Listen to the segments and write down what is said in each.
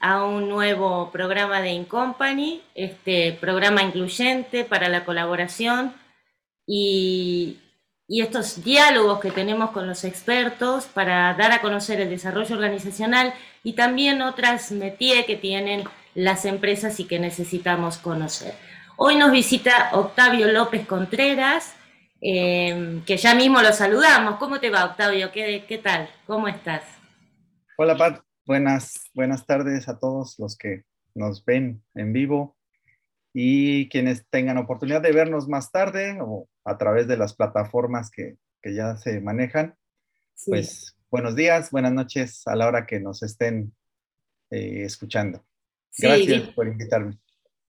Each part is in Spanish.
a un nuevo programa de Incompany, este programa incluyente para la colaboración y, estos diálogos que tenemos con los expertos para dar a conocer el desarrollo organizacional y también otras métiers que tienen las empresas y que necesitamos conocer. Hoy nos visita Octavio López Contreras, eh, que ya mismo lo saludamos. ¿Cómo te va, Octavio? ¿Qué, qué tal? ¿Cómo estás? Hola, Pat. Buenas, buenas tardes a todos los que nos ven en vivo y quienes tengan oportunidad de vernos más tarde o a través de las plataformas que, ya se manejan. Pues buenos días, buenas noches a la hora que nos estén eh, escuchando. Gracias por invitarme.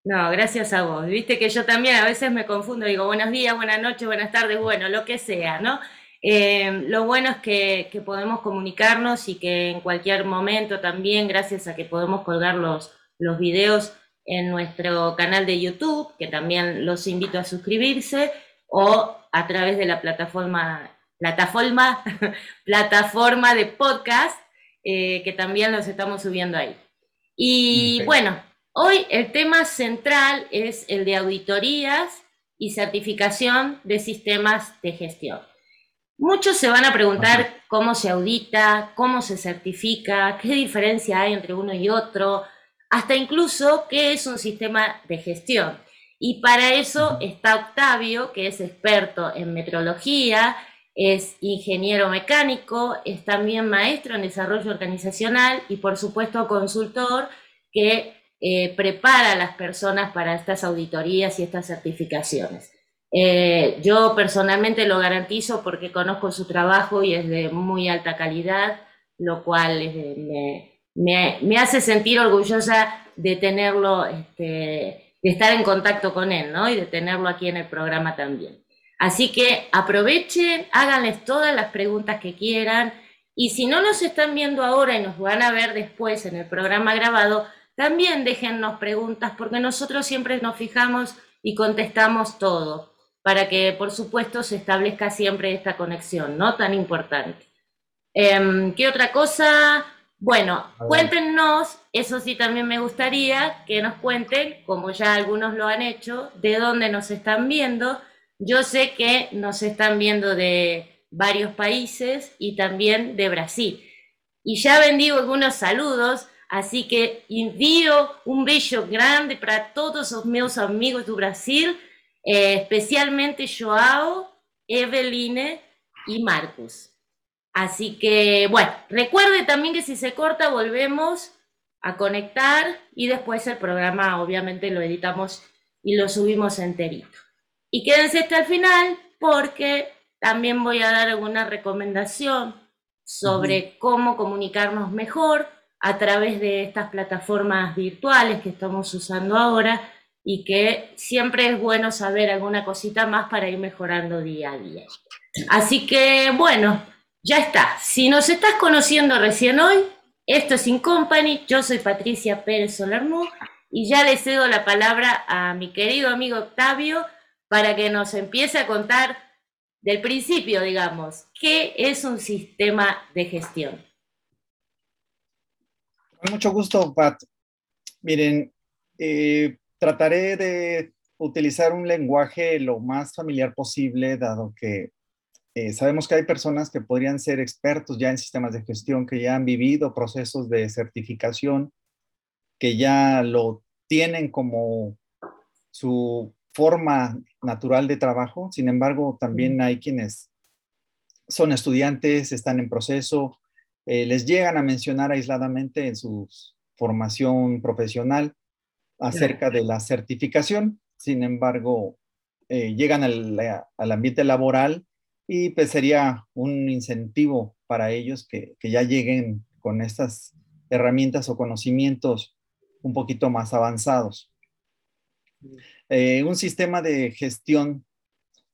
No, gracias a vos. Viste que yo también a veces me confundo, digo buenos días, buenas noches, buenas tardes, bueno, lo que sea, ¿no? Eh, lo bueno es que, podemos comunicarnos y que en cualquier momento también, gracias a que podemos colgar los, los videos en nuestro canal de YouTube, que también los invito a suscribirse, o a través de la plataforma, plataforma, plataforma de podcast, eh, que también los estamos subiendo ahí. Y bueno, hoy el tema central es el de auditorías y certificación de sistemas de gestión. Muchos se van a preguntar cómo se audita, cómo se certifica, qué diferencia hay entre uno y otro, hasta incluso qué es un sistema de gestión. Y para eso está Octavio, que es experto en metrología, es ingeniero mecánico, es también maestro en desarrollo organizacional y por supuesto consultor que eh, prepara a las personas para estas auditorías y estas certificaciones. Eh, yo personalmente lo garantizo porque conozco su trabajo y es de muy alta calidad, lo cual me, hace sentir orgullosa de tenerlo, este, de estar en contacto con él, ¿no? Y de tenerlo aquí en el programa también. Así que aprovechen, háganles todas las preguntas que quieran y si no nos están viendo ahora y nos van a ver después en el programa grabado, también déjennos preguntas porque nosotros siempre nos fijamos y contestamos todo para que, por supuesto, se establezca siempre esta conexión, ¿no? Tan importante. Em, ¿Qué otra cosa? Bueno, cuéntenos, eso sí también me gustaría que nos cuenten, como ya algunos lo han hecho, de dónde nos están viendo. Yo sé que nos están viendo de varios países y también de Brasil. Y ya bendigo algunos saludos, así que envío un beso grande para todos los meus amigos de Brasil eh, especialmente Joao, Eveline y Marcus. Así que, bueno, recuerde también que si se corta volvemos a conectar y después el programa obviamente lo editamos y lo subimos enterito. Y quédense hasta el final porque también voy a dar alguna recomendación sobre cómo comunicarnos mejor a través de estas plataformas virtuales que estamos usando ahora y que siempre es bueno saber alguna cosita más para ir mejorando día a día. Así que bueno, ya está. Si nos estás conociendo recién hoy, esto es In Company, yo soy Patricia Pérez Solermú y ya le cedo la palabra a mi querido amigo Octavio para que nos empiece a contar del principio, digamos, qué es un sistema de gestión. Con mucho gusto, Pat. Miren, eh, trataré de utilizar un lenguaje lo más familiar posible, dado que eh, sabemos que hay personas que podrían ser expertos ya en sistemas de gestión, que ya han vivido procesos de certificación, que ya lo tienen como su forma natural de trabajo. Sin embargo, también hay quienes son estudiantes, están en proceso, eh, les llegan a mencionar aisladamente en su formación profesional acerca de la certificación. Sin embargo, eh, llegan al, ambiente laboral y pues sería un incentivo para ellos que, ya lleguen con estas herramientas o conocimientos un poquito más avanzados. Eh, un sistema de gestión,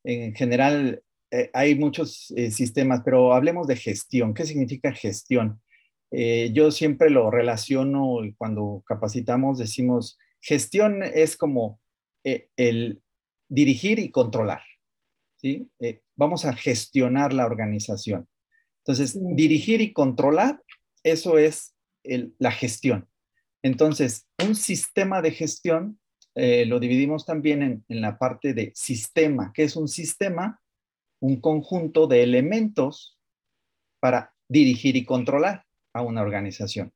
en general, eh, hay muchos sistemas, pero hablemos de gestión. ¿Qué significa gestión? yo siempre lo relaciono cuando capacitamos, decimos, Gestión es como eh, el dirigir y controlar. ¿sí? Eh, vamos a gestionar la organización. Entonces, dirigir y controlar, eso es la gestión. Entonces, un sistema de gestión eh, lo dividimos también en, en la parte de sistema. ¿Qué es un sistema? Un conjunto de elementos para dirigir y controlar a una organización.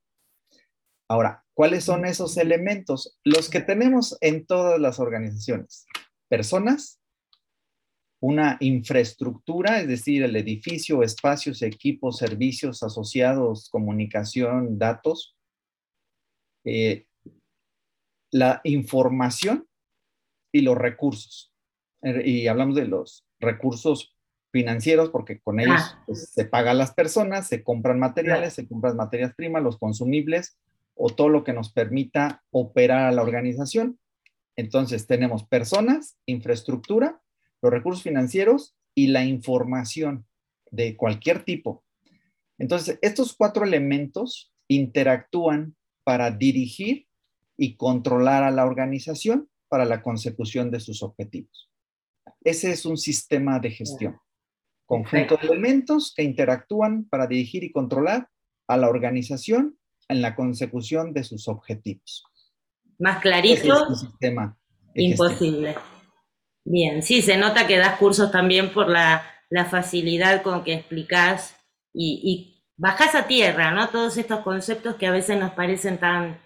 Ahora, ¿cuáles son esos elementos? Los que tenemos en todas las organizaciones. Personas, una infraestructura, es decir, el edificio, espacios, equipos, servicios asociados, comunicación, datos, eh, la información y los recursos. Eh, y hablamos de los recursos financieros porque con ellos ah. pues, se pagan las personas, se compran materiales, se compran materias primas, los consumibles o todo lo que nos permita operar a la organización. Entonces tenemos personas, infraestructura, los recursos financieros y la información de cualquier tipo. Entonces, estos cuatro elementos interactúan para dirigir y controlar a la organización para la consecución de sus objetivos. Ese es un sistema de gestión. Conjunto de elementos que interactúan para dirigir y controlar a la organización en la consecución de sus objetivos. Más clarito. sistema imposible. Bien, sí, se nota que das cursos también por la, facilidad con que explicás y, y bajás a tierra, ¿no? Todos estos conceptos que a veces nos parecen tan,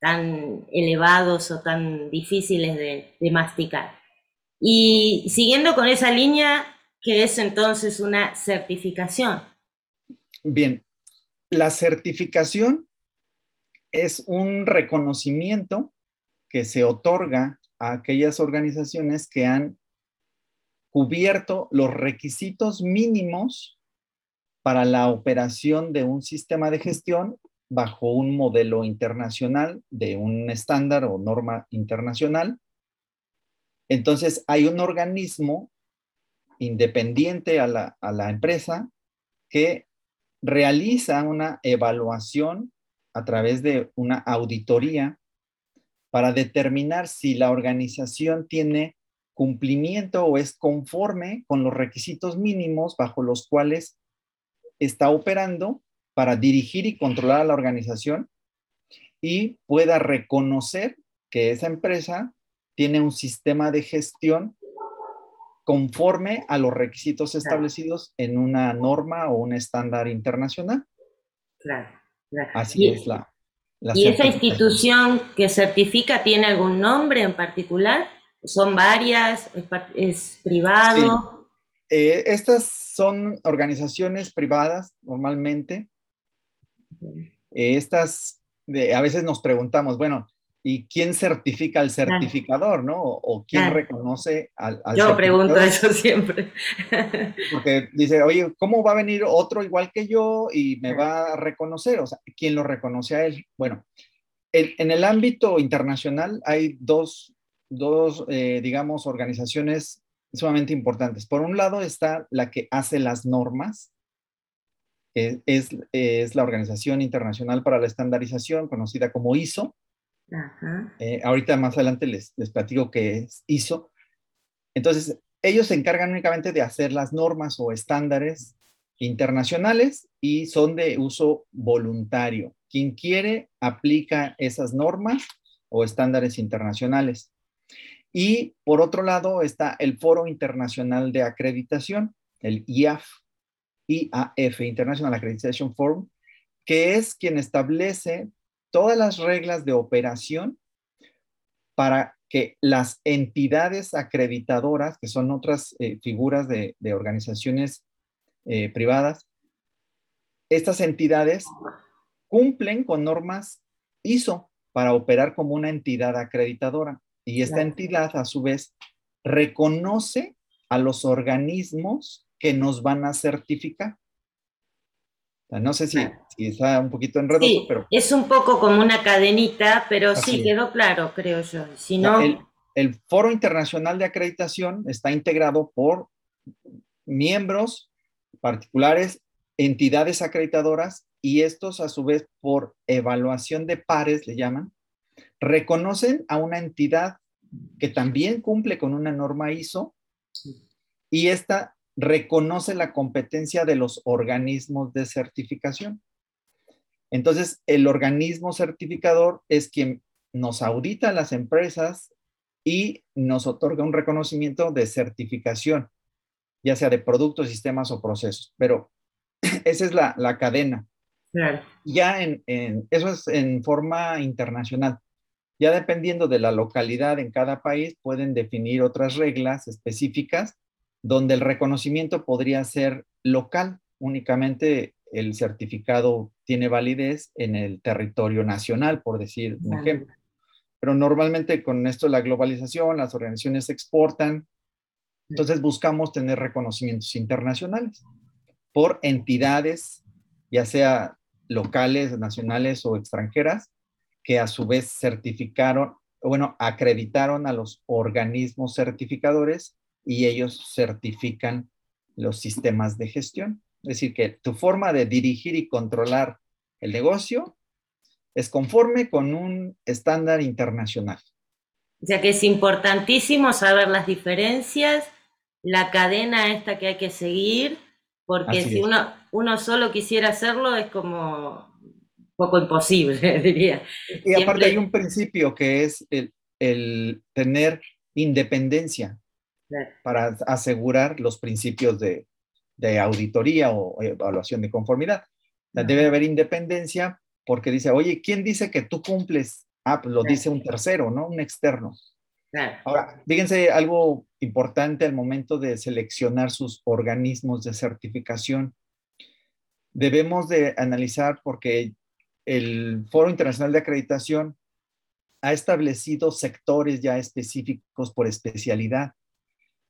tan elevados o tan difíciles de, de masticar. Y siguiendo con esa línea, ¿qué es entonces una certificación? Bien, la certificación es un reconocimiento que se otorga a aquellas organizaciones que han cubierto los requisitos mínimos para la operación de un sistema de gestión bajo un modelo internacional de un estándar o norma internacional. Entonces, hay un organismo independiente a la, a la empresa que realiza una evaluación a través de una auditoría para determinar si la organización tiene cumplimiento o es conforme con los requisitos mínimos bajo los cuales está operando para dirigir y controlar a la organización y pueda reconocer que esa empresa tiene un sistema de gestión conforme a los requisitos establecidos en una norma o un estándar internacional. Claro, Así es la, ¿Y esa institución que certifica tiene algún nombre en particular? ¿Son varias? ¿Es, privado? Eh, estas son organizaciones privadas normalmente. Eh, estas, a veces nos preguntamos, bueno, ¿y quién certifica al certificador, no? O, quién reconoce al, al Yo pregunto eso siempre. Porque dice, oye, ¿cómo va a venir otro igual que yo y me va a reconocer? O sea, ¿quién lo reconoce a él? Bueno, en el ámbito internacional hay dos, dos eh, digamos, organizaciones sumamente importantes. Por un lado está la que hace las normas, es, es, la Organización Internacional para la Estandarización, conocida como ISO. Eh, ahorita más adelante les, les platico qué ISO. Entonces, ellos se encargan únicamente de hacer las normas o estándares internacionales y son de uso voluntario. Quien quiere aplica esas normas o estándares internacionales. Y por otro lado está el Foro Internacional de Acreditación, el IAF, IAF, International Accreditation Forum, que es quien establece todas las reglas de operación para que las entidades acreditadoras, que son otras eh, figuras de, organizaciones eh, privadas, estas entidades cumplen con normas ISO para operar como una entidad acreditadora. Y esta entidad, a su vez, reconoce a los organismos que nos van a certificar. No sé si, está un poquito enredoso, pero... Es un poco como una cadenita, pero sí, quedó claro, creo yo. Si no... el, el Foro Internacional de Acreditación está integrado por miembros particulares, entidades acreditadoras y estos a su vez por evaluación de pares, le llaman, reconocen a una entidad que también cumple con una norma ISO y esta reconoce la competencia de los organismos de certificación. Entonces, el organismo certificador es quien nos audita a las empresas y nos otorga un reconocimiento de certificación, ya sea de productos, sistemas o procesos. Pero esa es la, cadena. Ya en, eso es en forma internacional. Ya dependiendo de la localidad en cada país, pueden definir otras reglas específicas donde el reconocimiento podría ser local. Únicamente el certificado tiene validez en el territorio nacional, por decir un ejemplo. Pero normalmente con esto de la globalización, las organizaciones exportan, entonces buscamos tener reconocimientos internacionales por entidades, ya sea locales, nacionales o extranjeras, que a su vez certificaron, bueno, acreditaron a los organismos certificadores y ellos certifican los sistemas de gestión. Es decir, que tu forma de dirigir y controlar el negocio es conforme con un estándar internacional. O sea que es importantísimo saber las diferencias, la cadena esta que hay que seguir, porque si uno, uno solo quisiera hacerlo es como poco imposible, diría. Y aparte hay un principio que es el, tener independencia para asegurar los principios de, auditoría o evaluación de conformidad. Debe haber independencia porque dice, oye, ¿quién dice que tú cumples? Ah, pues lo dice un tercero, ¿no? Un externo. Ahora, fíjense algo importante al momento de seleccionar sus organismos de certificación. Debemos de analizar porque el Foro Internacional de Acreditación ha establecido sectores ya específicos por especialidad.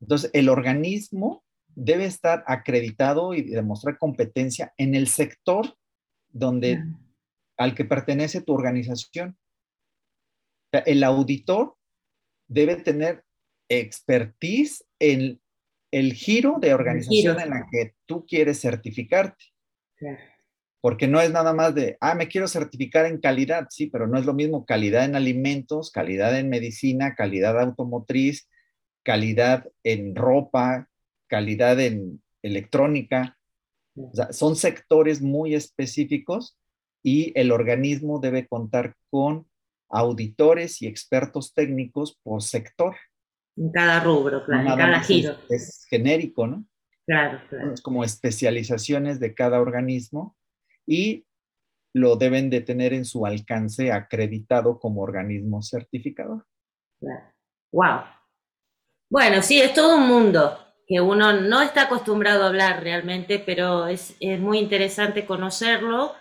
Entonces, el organismo debe estar acreditado y demostrar competencia en el sector donde, al que pertenece tu organización. El auditor debe tener expertise en el giro de organización en la que tú quieres certificarte. Porque no es nada más de, ah, me quiero certificar en calidad, sí, pero no es lo mismo calidad en alimentos, calidad en medicina, calidad automotriz, calidad en ropa, calidad en electrónica. son sectores muy específicos y el organismo debe contar con auditores y expertos técnicos por sector. En cada rubro, claro, en cada giro. Es, genérico, ¿no? Claro, claro. Es como especializaciones de cada organismo y lo deben de tener en su alcance acreditado como organismo certificador. Wow. Bueno, sí, es todo un mundo que uno no está acostumbrado a hablar realmente, pero es, muy interesante conocerlo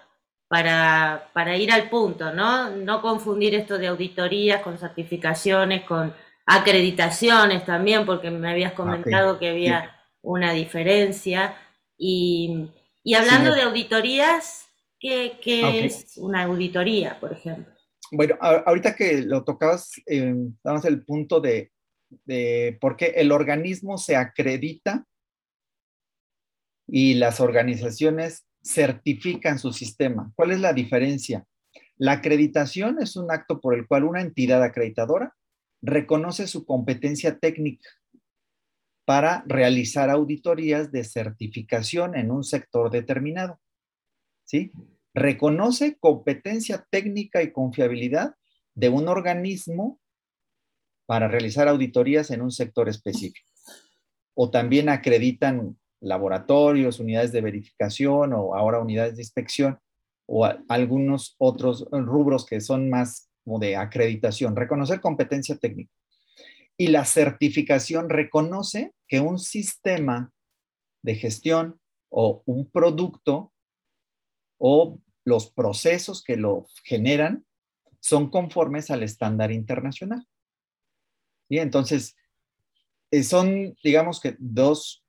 para, para, ir al punto, ¿no? No confundir esto de auditorías con certificaciones, con acreditaciones también, porque me habías ah, comentado que había una diferencia. Y y hablando de auditorías, ¿qué, ah, es una auditoría, por ejemplo? Bueno, ahorita que lo tocabas, eh, damos el punto de, de por qué el organismo se acredita y las organizaciones certifican su sistema. ¿Cuál es la diferencia? La acreditación es un acto por el cual una entidad acreditadora reconoce su competencia técnica para realizar auditorías de certificación en un sector determinado. ¿Sí? Reconoce competencia técnica y confiabilidad de un organismo para realizar auditorías en un sector específico. O también acreditan laboratorios, unidades de verificación o ahora unidades de inspección o algunos otros rubros que son más de acreditación. Reconocer competencia técnica y la certificación reconoce que un sistema de gestión o un producto o los procesos que lo generan son conformes al estándar internacional. Entonces, eh, son, digamos que, dos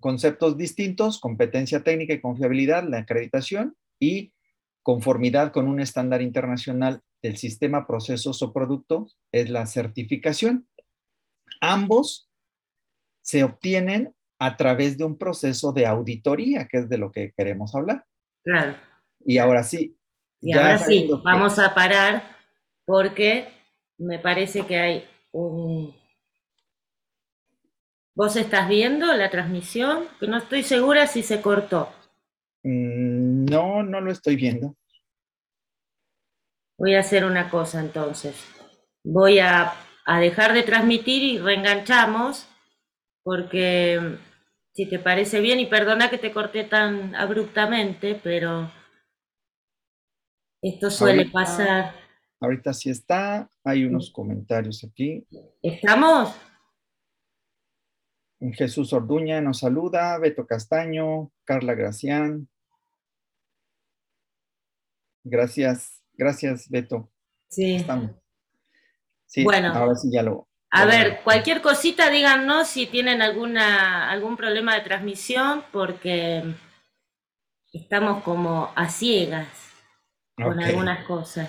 conceptos distintos, competencia técnica y confiabilidad, la acreditación, y conformidad con un estándar internacional del sistema, procesos o productos, es la certificación. Ambos se obtienen a través de un proceso de auditoría, que es de lo que queremos hablar. Claro. Y ahora sí. Y ahora sí, vamos a parar porque me parece que hay un... ¿Vos estás viendo la transmisión? Que no estoy segura si se cortó. Mm, no, no lo estoy viendo. Voy a hacer una cosa entonces. Voy a, a dejar de transmitir y reenganchamos, porque si te parece bien, y perdona que te corté tan abruptamente, pero esto suele pasar. Ahorita sí está, hay unos comentarios aquí. ¿Estamos? Jesús Orduña nos saluda, Beto Castaño, Carla Gracián. Gracias, gracias Beto. Sí. Estamos. Sí, Bueno. ahora sí ya lo. A lo- ver, cualquier cosita díganos si tienen alguna, algún problema de transmisión, porque estamos como a ciegas con algunas cosas.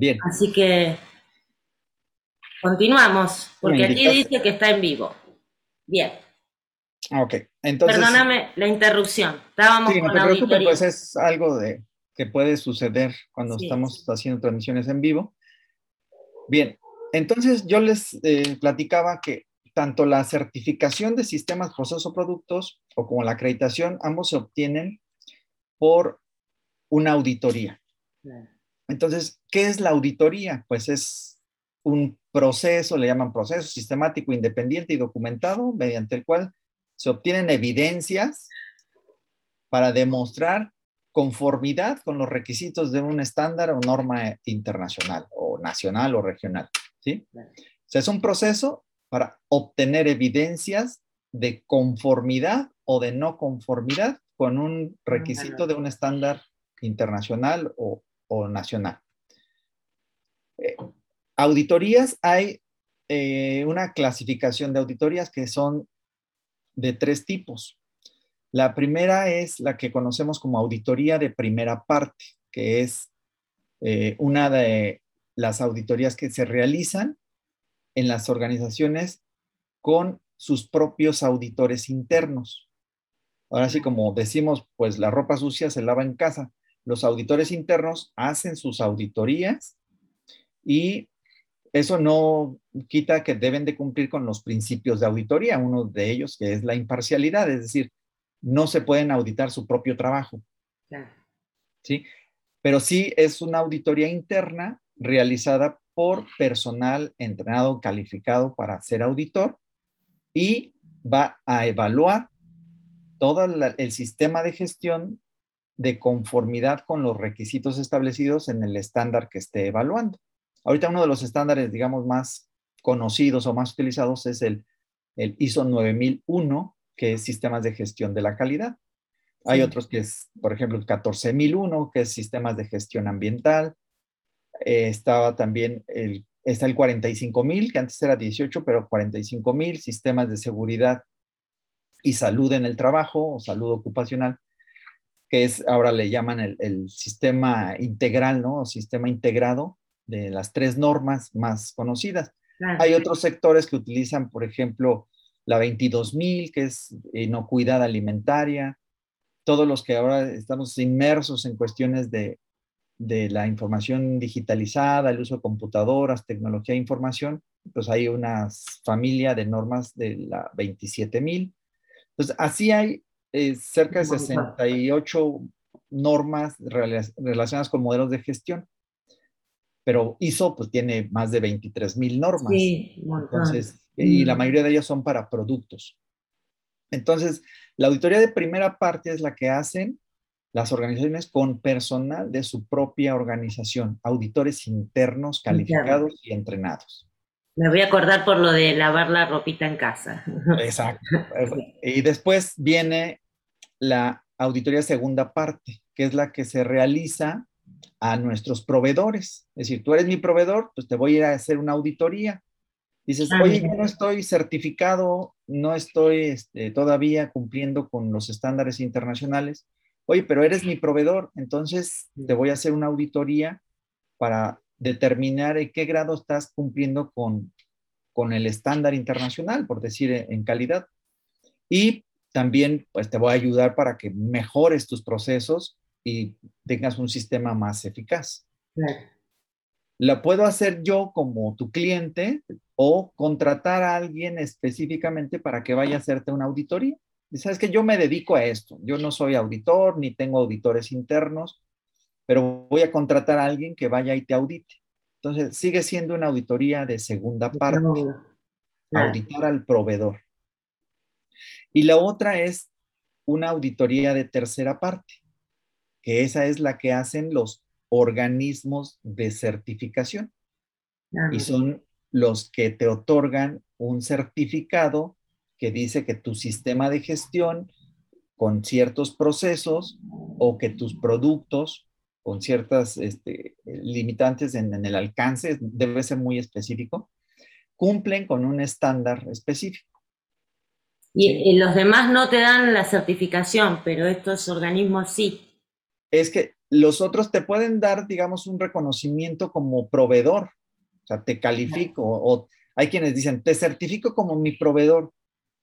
Bien, Así que continuamos, porque aquí dice que está en vivo. Bien, ok. Entonces, perdóname la interrupción. Estábamos sí, no con te preocupes, auditoría. pues es algo de que puede suceder cuando Sí. estamos haciendo transmisiones en vivo. Bien, entonces yo les eh, platicaba que tanto la certificación de sistemas, procesos o productos o como la acreditación, ambos se obtienen por una auditoría. Entonces, ¿qué es la auditoría? Pues es un proceso, le llaman proceso sistemático, independiente y documentado, mediante el cual se obtienen evidencias para demostrar conformidad con los requisitos de un estándar o norma internacional o nacional o regional. ¿sí? O sea, es un proceso para obtener evidencias de conformidad o de no conformidad con un requisito de un estándar internacional o, o nacional. Eh, auditorías, hay eh, una clasificación de auditorías que son de tres tipos. La primera es la que conocemos como auditoría de primera parte, que es eh, una de las auditorías que se realizan en las organizaciones con sus propios auditores internos. Ahora sí, como decimos, pues la ropa sucia se lava en casa. Los auditores internos hacen sus auditorías y eso no quita que deben de cumplir con los principios de auditoría, uno de ellos que es la imparcialidad, es decir, no se pueden auditar su propio trabajo, Claro. ¿sí? Pero sí es una auditoría interna realizada por personal entrenado, calificado para ser auditor y va a evaluar todo la- el sistema de gestión de conformidad con los requisitos establecidos en el estándar que esté evaluando. Ahorita uno de los estándares, digamos, más conocidos o más utilizados es el, el ISO 9001, que es sistemas de gestión de la calidad. Hay otros que es, por ejemplo, el 14001, que es sistemas de gestión ambiental. Eh, estaba también el, está el 45000, que antes era 18, pero 45000, sistemas de seguridad y salud en el trabajo o salud ocupacional, que es, ahora le llaman el, el sistema integral, ¿no? O sistema integrado de las tres normas más conocidas. Claro. Hay otros sectores que utilizan, por ejemplo, la 22000, que es inocuidad alimentaria. Todos los que ahora estamos inmersos en cuestiones de, de la información digitalizada, el uso de computadoras, tecnología de información, pues hay una familia de normas de la 27000. Entonces, así hay eh, cerca de 68 normas rela- relacionadas con modelos de gestión pero ISO pues tiene más de 23 mil normas. Sí. Entonces, y la Mm. mayoría de ellas son para productos. Entonces, la auditoría de primera parte es la que hacen las organizaciones con personal de su propia organización, auditores internos calificados y entrenados. Me voy a acordar por lo de lavar la ropita en casa. Exacto. Y después viene la auditoría segunda parte, que es la que se realiza a nuestros proveedores. Es decir, tú eres mi proveedor, pues te voy a ir a hacer una auditoría. Dices, Ah, oye, yo no estoy certificado, no estoy este, todavía cumpliendo con los estándares internacionales. Oye, pero eres mi proveedor, entonces te voy a hacer una auditoría para determinar en qué grado estás cumpliendo con, con el estándar internacional, por decir, en, en calidad. Y también, pues te voy a ayudar para que mejores tus procesos y tengas un sistema más eficaz. Claro. La puedo hacer yo como tu cliente o contratar a alguien específicamente para que vaya a hacerte una auditoría. Y sabes que yo me dedico a esto. Yo no soy auditor ni tengo auditores internos, pero voy a contratar a alguien que vaya y te audite. Entonces, sigue siendo una auditoría de segunda parte, auditar al proveedor. Y la otra es una auditoría de tercera parte, que esa es la que hacen los organismos de certificación. Y son los que te otorgan un certificado que dice que tu sistema de gestión con ciertos procesos o que tus productos con ciertas este, limitantes en, el alcance, debe ser muy específico, cumplen con un estándar específico. Y, los demás no te dan la certificación, pero estos organismos sí. Es que los otros te pueden dar, digamos, un reconocimiento como proveedor, o sea, te califico, o hay quienes dicen, te certifico como mi proveedor,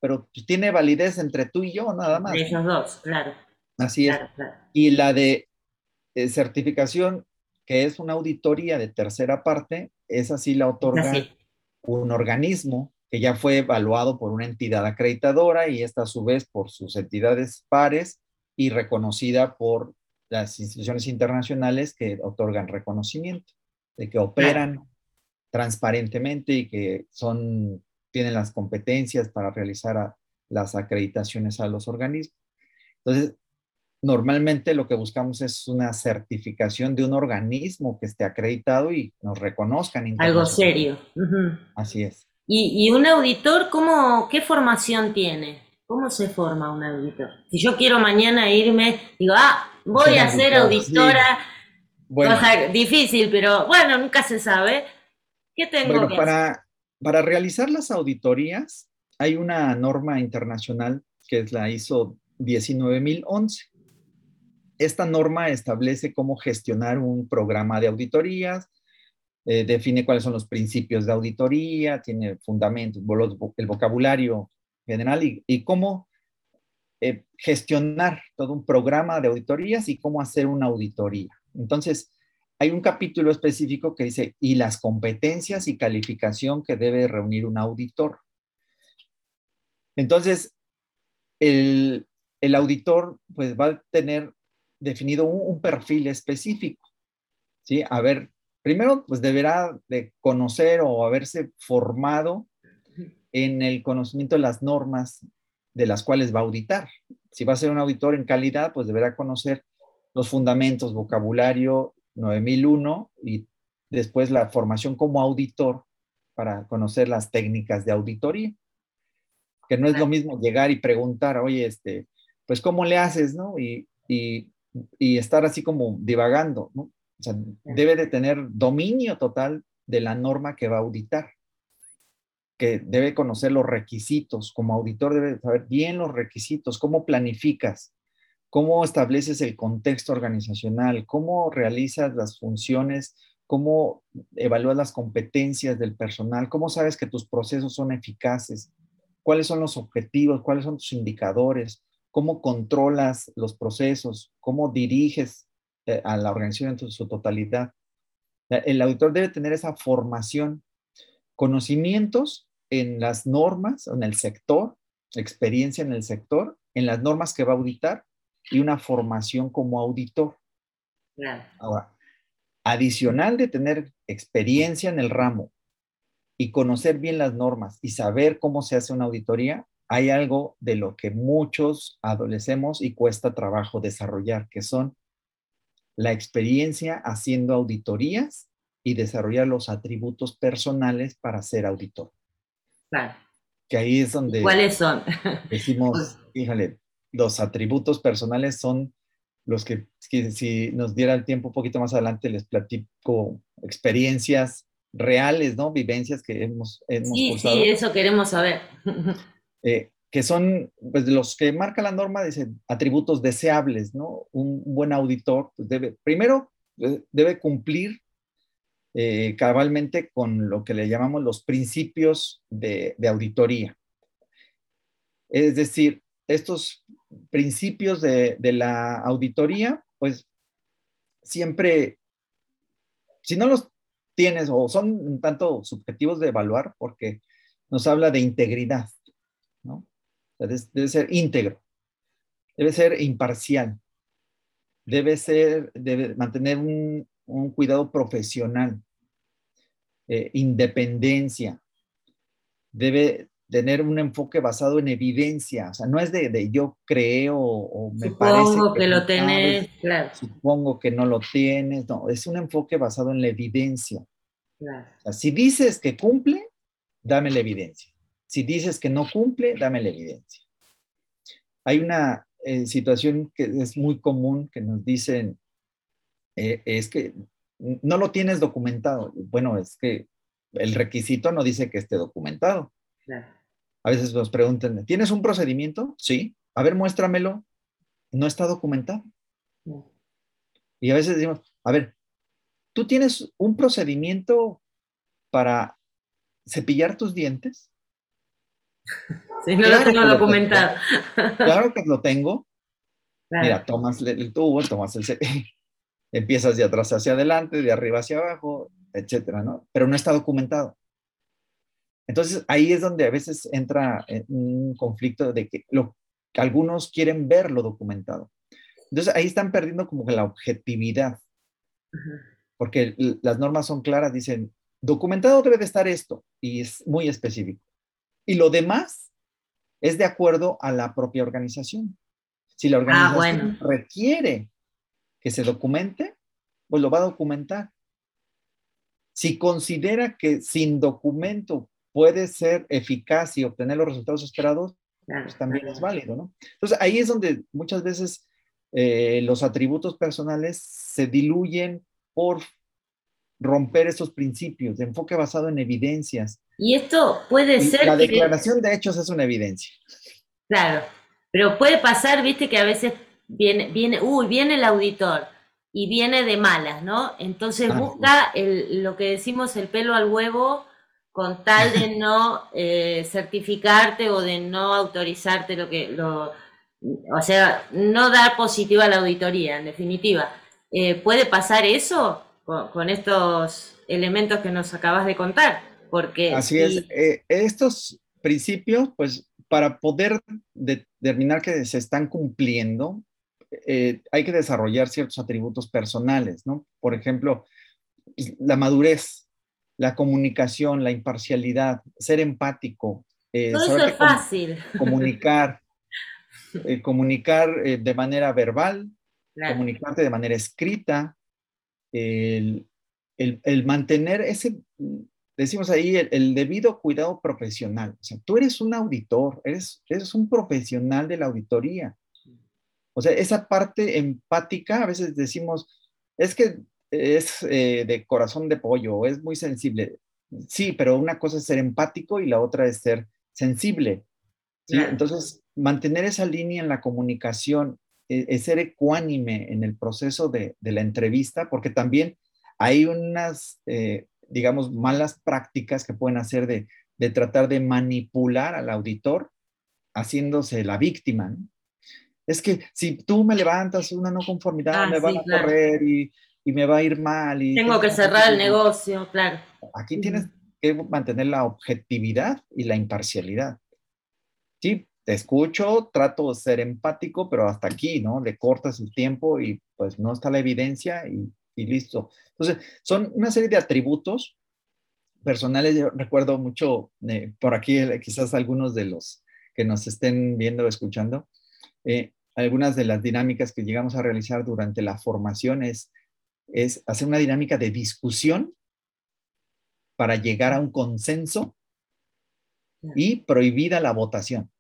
pero tiene validez entre tú y yo, nada más. esos dos, claro. Así es. Y la de eh, certificación, que es una auditoría de tercera parte, esa sí la otorga un organismo que ya fue evaluado por una entidad acreditadora y esta a su vez por sus entidades pares y reconocida por las instituciones internacionales que otorgan reconocimiento, de que operan transparentemente y que son, tienen las competencias para realizar las acreditaciones a los organismos. Entonces, normalmente lo que buscamos es una certificación de un organismo que esté acreditado y nos reconozcan. Algo serio. Así es. ¿Y, un auditor, cómo, qué formación tiene? ¿Cómo se forma un auditor? Si yo quiero mañana irme, digo, ah, voy a ser auditora, difícil, pero bueno, nunca se sabe. ¿Qué tengo que para, hacer? Para realizar las auditorías hay una norma internacional que es la ISO 19011. Esta norma establece cómo gestionar un programa de auditorías, eh, define cuáles son los principios de auditoría, tiene fundamentos, el vocabulario general y, cómo eh, gestionar todo un programa de auditorías y cómo hacer una auditoría. Entonces, hay un capítulo específico que dice, y las competencias y calificación que debe reunir un auditor. Entonces, el, auditor pues va a tener definido un, perfil específico, ¿sí? A ver, primero pues deberá de conocer o haberse formado en el conocimiento de las normas de las cuales va a auditar. Si va a ser un auditor en calidad, pues deberá conocer los fundamentos, vocabulario 9001 y después la formación como auditor para conocer las técnicas de auditoría. Que no es lo mismo llegar y preguntar, oye, este, pues, ¿cómo le haces, no? Y, y, y estar así como divagando, ¿no? O sea, debe de tener dominio total de la norma que va a auditar, que debe conocer los requisitos. Como auditor debe saber bien los requisitos, cómo planificas, cómo estableces el contexto organizacional, cómo realizas las funciones, cómo evalúas las competencias del personal, cómo sabes que tus procesos son eficaces, cuáles son los objetivos, cuáles son tus indicadores, cómo controlas los procesos, cómo diriges eh, a la organización en su totalidad. El auditor debe tener esa formación, conocimientos en las normas, en el sector, experiencia en el sector, en las normas que va a auditar y una formación como auditor. Ahora, adicional de tener experiencia en el ramo y conocer bien las normas y saber cómo se hace una auditoría, hay algo de lo que muchos adolecemos y cuesta trabajo desarrollar, que son la experiencia haciendo auditorías y desarrollar los atributos personales para ser auditor. Claro. Que ahí es donde... ¿Cuáles son? Decimos, fíjale, los atributos personales son los que, si nos diera el tiempo un poquito más adelante les platico experiencias reales, ¿no? Vivencias que hemos, hemos sí, Sí, eso queremos saber. Eh, que son, pues, los que marca la norma, dice atributos deseables, ¿no? Un buen auditor pues, debe, primero, eh, debe cumplir eh, cabalmente con lo que le llamamos los principios de, de auditoría. Es decir, estos principios de, la auditoría, pues siempre, si no los tienes o son un tanto subjetivos de evaluar, porque nos habla de integridad. Debe, ser íntegro, debe ser imparcial, debe ser, debe mantener un, cuidado profesional, eh, independencia, debe tener un enfoque basado en evidencia, o sea, no es de, yo creo o me parece. Supongo que, lo tenés, claro. Supongo que no lo tienes, no, es un enfoque basado en la evidencia. si dices que cumple, dame la evidencia. Si dices que no cumple, dame la evidencia. Hay una eh, situación que es muy común que nos dicen, eh, es que no lo tienes documentado. Bueno, es que el requisito no dice que esté documentado. A veces nos preguntan, ¿tienes un procedimiento? Sí. A ver, muéstramelo. No está documentado. Y a veces decimos, a ver, ¿tú tienes un procedimiento para cepillar tus dientes? Sí, no lo tengo documentado. claro que lo tengo. Mira, tomas el tubo, tomas el empiezas de atrás hacia adelante, de arriba hacia abajo, etcétera, ¿no? Pero no está documentado. Entonces ahí es donde a veces entra un conflicto de que, lo, algunos quieren verlo documentado. Entonces ahí están perdiendo como que la objetividad, porque las normas son claras, dicen, documentado debe de estar esto, y es muy específico. Y lo demás es de acuerdo a la propia organización. Si la ah, organización requiere que se documente, pues lo va a documentar. Si considera que sin documento puede ser eficaz y obtener los resultados esperados, pues también es válido, ¿no? Entonces ahí es donde muchas veces eh, los atributos personales se diluyen por romper esos principios de enfoque basado en evidencias. Y esto puede ser... La declaración de hechos es una evidencia. Claro, pero puede pasar, viste, que a veces viene, viene, uy, viene el auditor y viene de malas, ¿no? Entonces ah, busca el, lo que decimos el pelo al huevo con tal de no eh, certificarte o de no autorizarte lo que, lo, o sea, no dar positiva a la auditoría, en definitiva. Eh, ¿Puede pasar eso con, estos elementos que nos acabas de contar? Porque Así es, eh, estos principios, pues para poder determinar que se están cumpliendo, hay que desarrollar ciertos atributos personales, ¿no? Por ejemplo, la madurez, la comunicación, la imparcialidad, ser empático. Eh, Todo eso es fácil. Comunicar, eh, comunicar eh, de manera verbal, comunicarte de manera escrita, el, mantener ese, decimos ahí, el, debido cuidado profesional. O sea, tú eres un auditor, eres, eres un profesional de la auditoría. O sea, esa parte empática, a veces decimos, es que es eh, de corazón de pollo, es muy sensible. Sí, pero una cosa es ser empático y la otra es ser sensible. Entonces, mantener esa línea en la comunicación, es, ser ecuánime en el proceso de, la entrevista, porque también hay unas, eh, digamos, malas prácticas que pueden hacer de, tratar de manipular al auditor haciéndose la víctima. Es que si tú me levantas una no conformidad, ah, me van a correr y y me va a ir mal. Y tengo que cerrar el negocio, claro. Aquí tienes que mantener la objetividad y la imparcialidad. Sí, te escucho, trato de ser empático, pero hasta aquí, ¿no? Le cortas el tiempo y pues no está la evidencia y, listo. Entonces, son una serie de atributos personales. Yo recuerdo mucho eh, por aquí, eh, quizás algunos de los que nos estén viendo o escuchando, eh, algunas de las dinámicas que llegamos a realizar durante la formación es es hacer una dinámica de discusión para llegar a un consenso y prohibida la votación.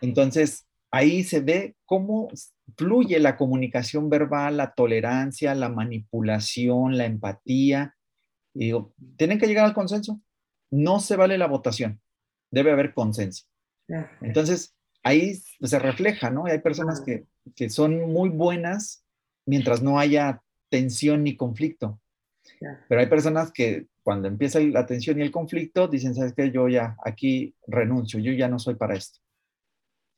Entonces, ahí se ve cómo fluye la comunicación verbal, la tolerancia, la manipulación, la empatía. digo, tienen que llegar al consenso. No se vale la votación. Debe haber consenso. Entonces, ahí se refleja, ¿no? Hay personas que, que son muy buenas mientras no haya tensión ni conflicto. Pero hay personas que cuando empieza la tensión y el conflicto dicen, ¿sabes qué? Yo ya aquí renuncio, yo ya no soy para esto.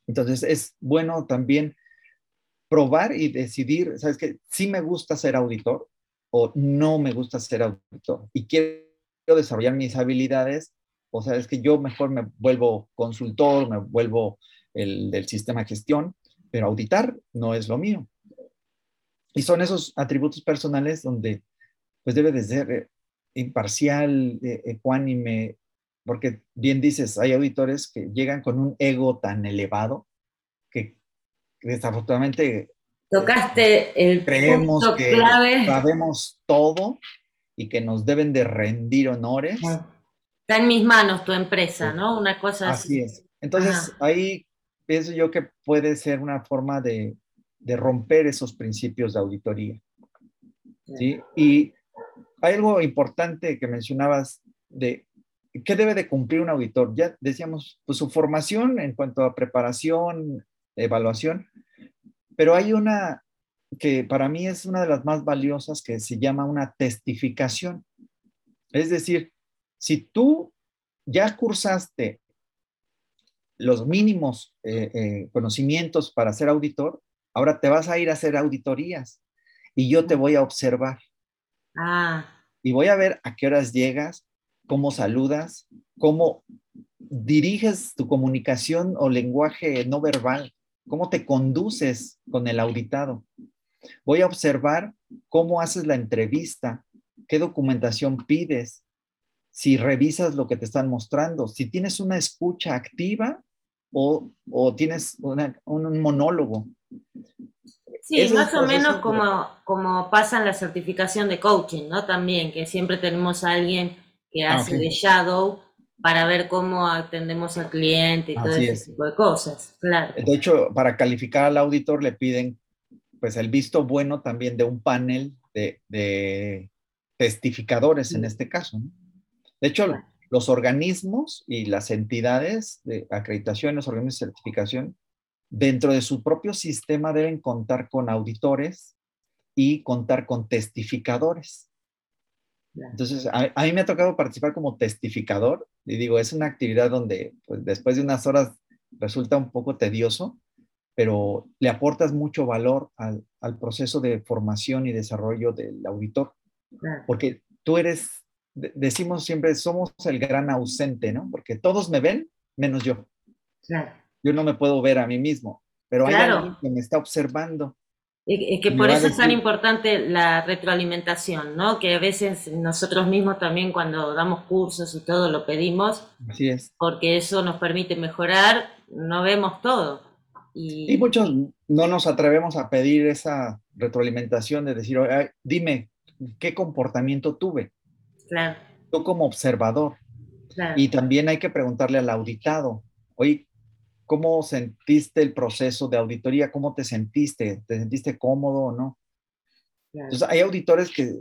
Entonces es bueno también probar y decidir, ¿sabes qué? Si me gusta ser auditor o no me gusta ser auditor y quiero desarrollar mis habilidades, o sea, es que yo mejor me vuelvo consultor, me vuelvo el del sistema de gestión, pero auditar no es lo mío. Y son esos atributos personales donde pues debe de ser eh, imparcial, eh, ecuánime, porque bien dices, hay auditores que llegan con un ego tan elevado que desafortunadamente tocaste el creemos que clave. sabemos todo y que nos deben de rendir honores. Está en mis manos tu empresa, ¿no? Una cosa así. Así es. Entonces, ahí pienso yo que puede ser una forma de, de romper esos principios de auditoría. ¿sí? Y hay algo importante que mencionabas de qué debe de cumplir un auditor. Ya decíamos, pues su formación en cuanto a preparación, evaluación, pero hay una que para mí es una de las más valiosas que se llama una testificación. Es decir, si tú ya cursaste los mínimos eh, eh, conocimientos para ser auditor, ahora te vas a ir a hacer auditorías y yo te voy a observar. Ah. Y voy a ver a qué horas llegas, cómo saludas, cómo diriges tu comunicación o lenguaje no verbal, cómo te conduces con el auditado. Voy a observar cómo haces la entrevista, qué documentación pides, si revisas lo que te están mostrando, si tienes una escucha activa o, tienes un monólogo. Sí, más o menos como, como pasa en la certificación de coaching, ¿no? También, que siempre tenemos a alguien que ah, hace de shadow para ver cómo atendemos al cliente y todo ese tipo de cosas, claro. De hecho, para calificar al auditor le piden pues el visto bueno también de un panel de, testificadores en este caso. De hecho, los organismos y las entidades de acreditación, los organismos de certificación, dentro de su propio sistema deben contar con auditores y contar con testificadores. Entonces, a, mí me ha tocado participar como testificador y digo, es una actividad donde pues, después de unas horas resulta un poco tedioso, pero le aportas mucho valor al, proceso de formación y desarrollo del auditor, porque tú eres, decimos siempre, somos el gran ausente, ¿no? Porque todos me ven menos yo. Yo no me puedo ver a mí mismo, pero hay alguien que me está observando. Y, que por eso es tan importante la retroalimentación, ¿no? Que a veces nosotros mismos también cuando damos cursos y todo lo pedimos. Así es. Porque eso nos permite mejorar, no vemos todo. Y, muchos no nos atrevemos a pedir esa retroalimentación de decir, dime, ¿qué comportamiento tuve? Claro. Tú como observador. Y también hay que preguntarle al auditado, oye, ¿cómo sentiste el proceso de auditoría? ¿Cómo te sentiste? ¿Te sentiste cómodo o no? Entonces, hay auditores que,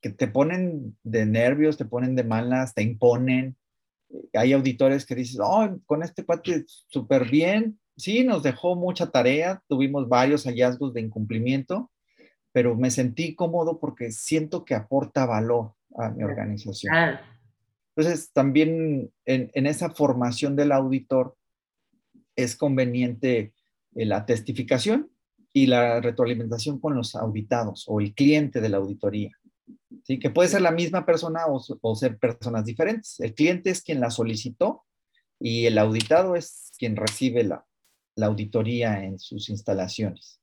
que te ponen de nervios, te ponen de malas, te imponen. Hay auditores que dices, oh, con este cuate súper bien, sí, nos dejó mucha tarea, tuvimos varios hallazgos de incumplimiento, pero me sentí cómodo porque siento que aporta valor a mi organización. Entonces, también en, esa formación del auditor es conveniente eh, la testificación y la retroalimentación con los auditados o el cliente de la auditoría. ¿sí? Que puede ser la misma persona o, o ser personas diferentes. El cliente es quien la solicitó y el auditado es quien recibe la, la auditoría en sus instalaciones.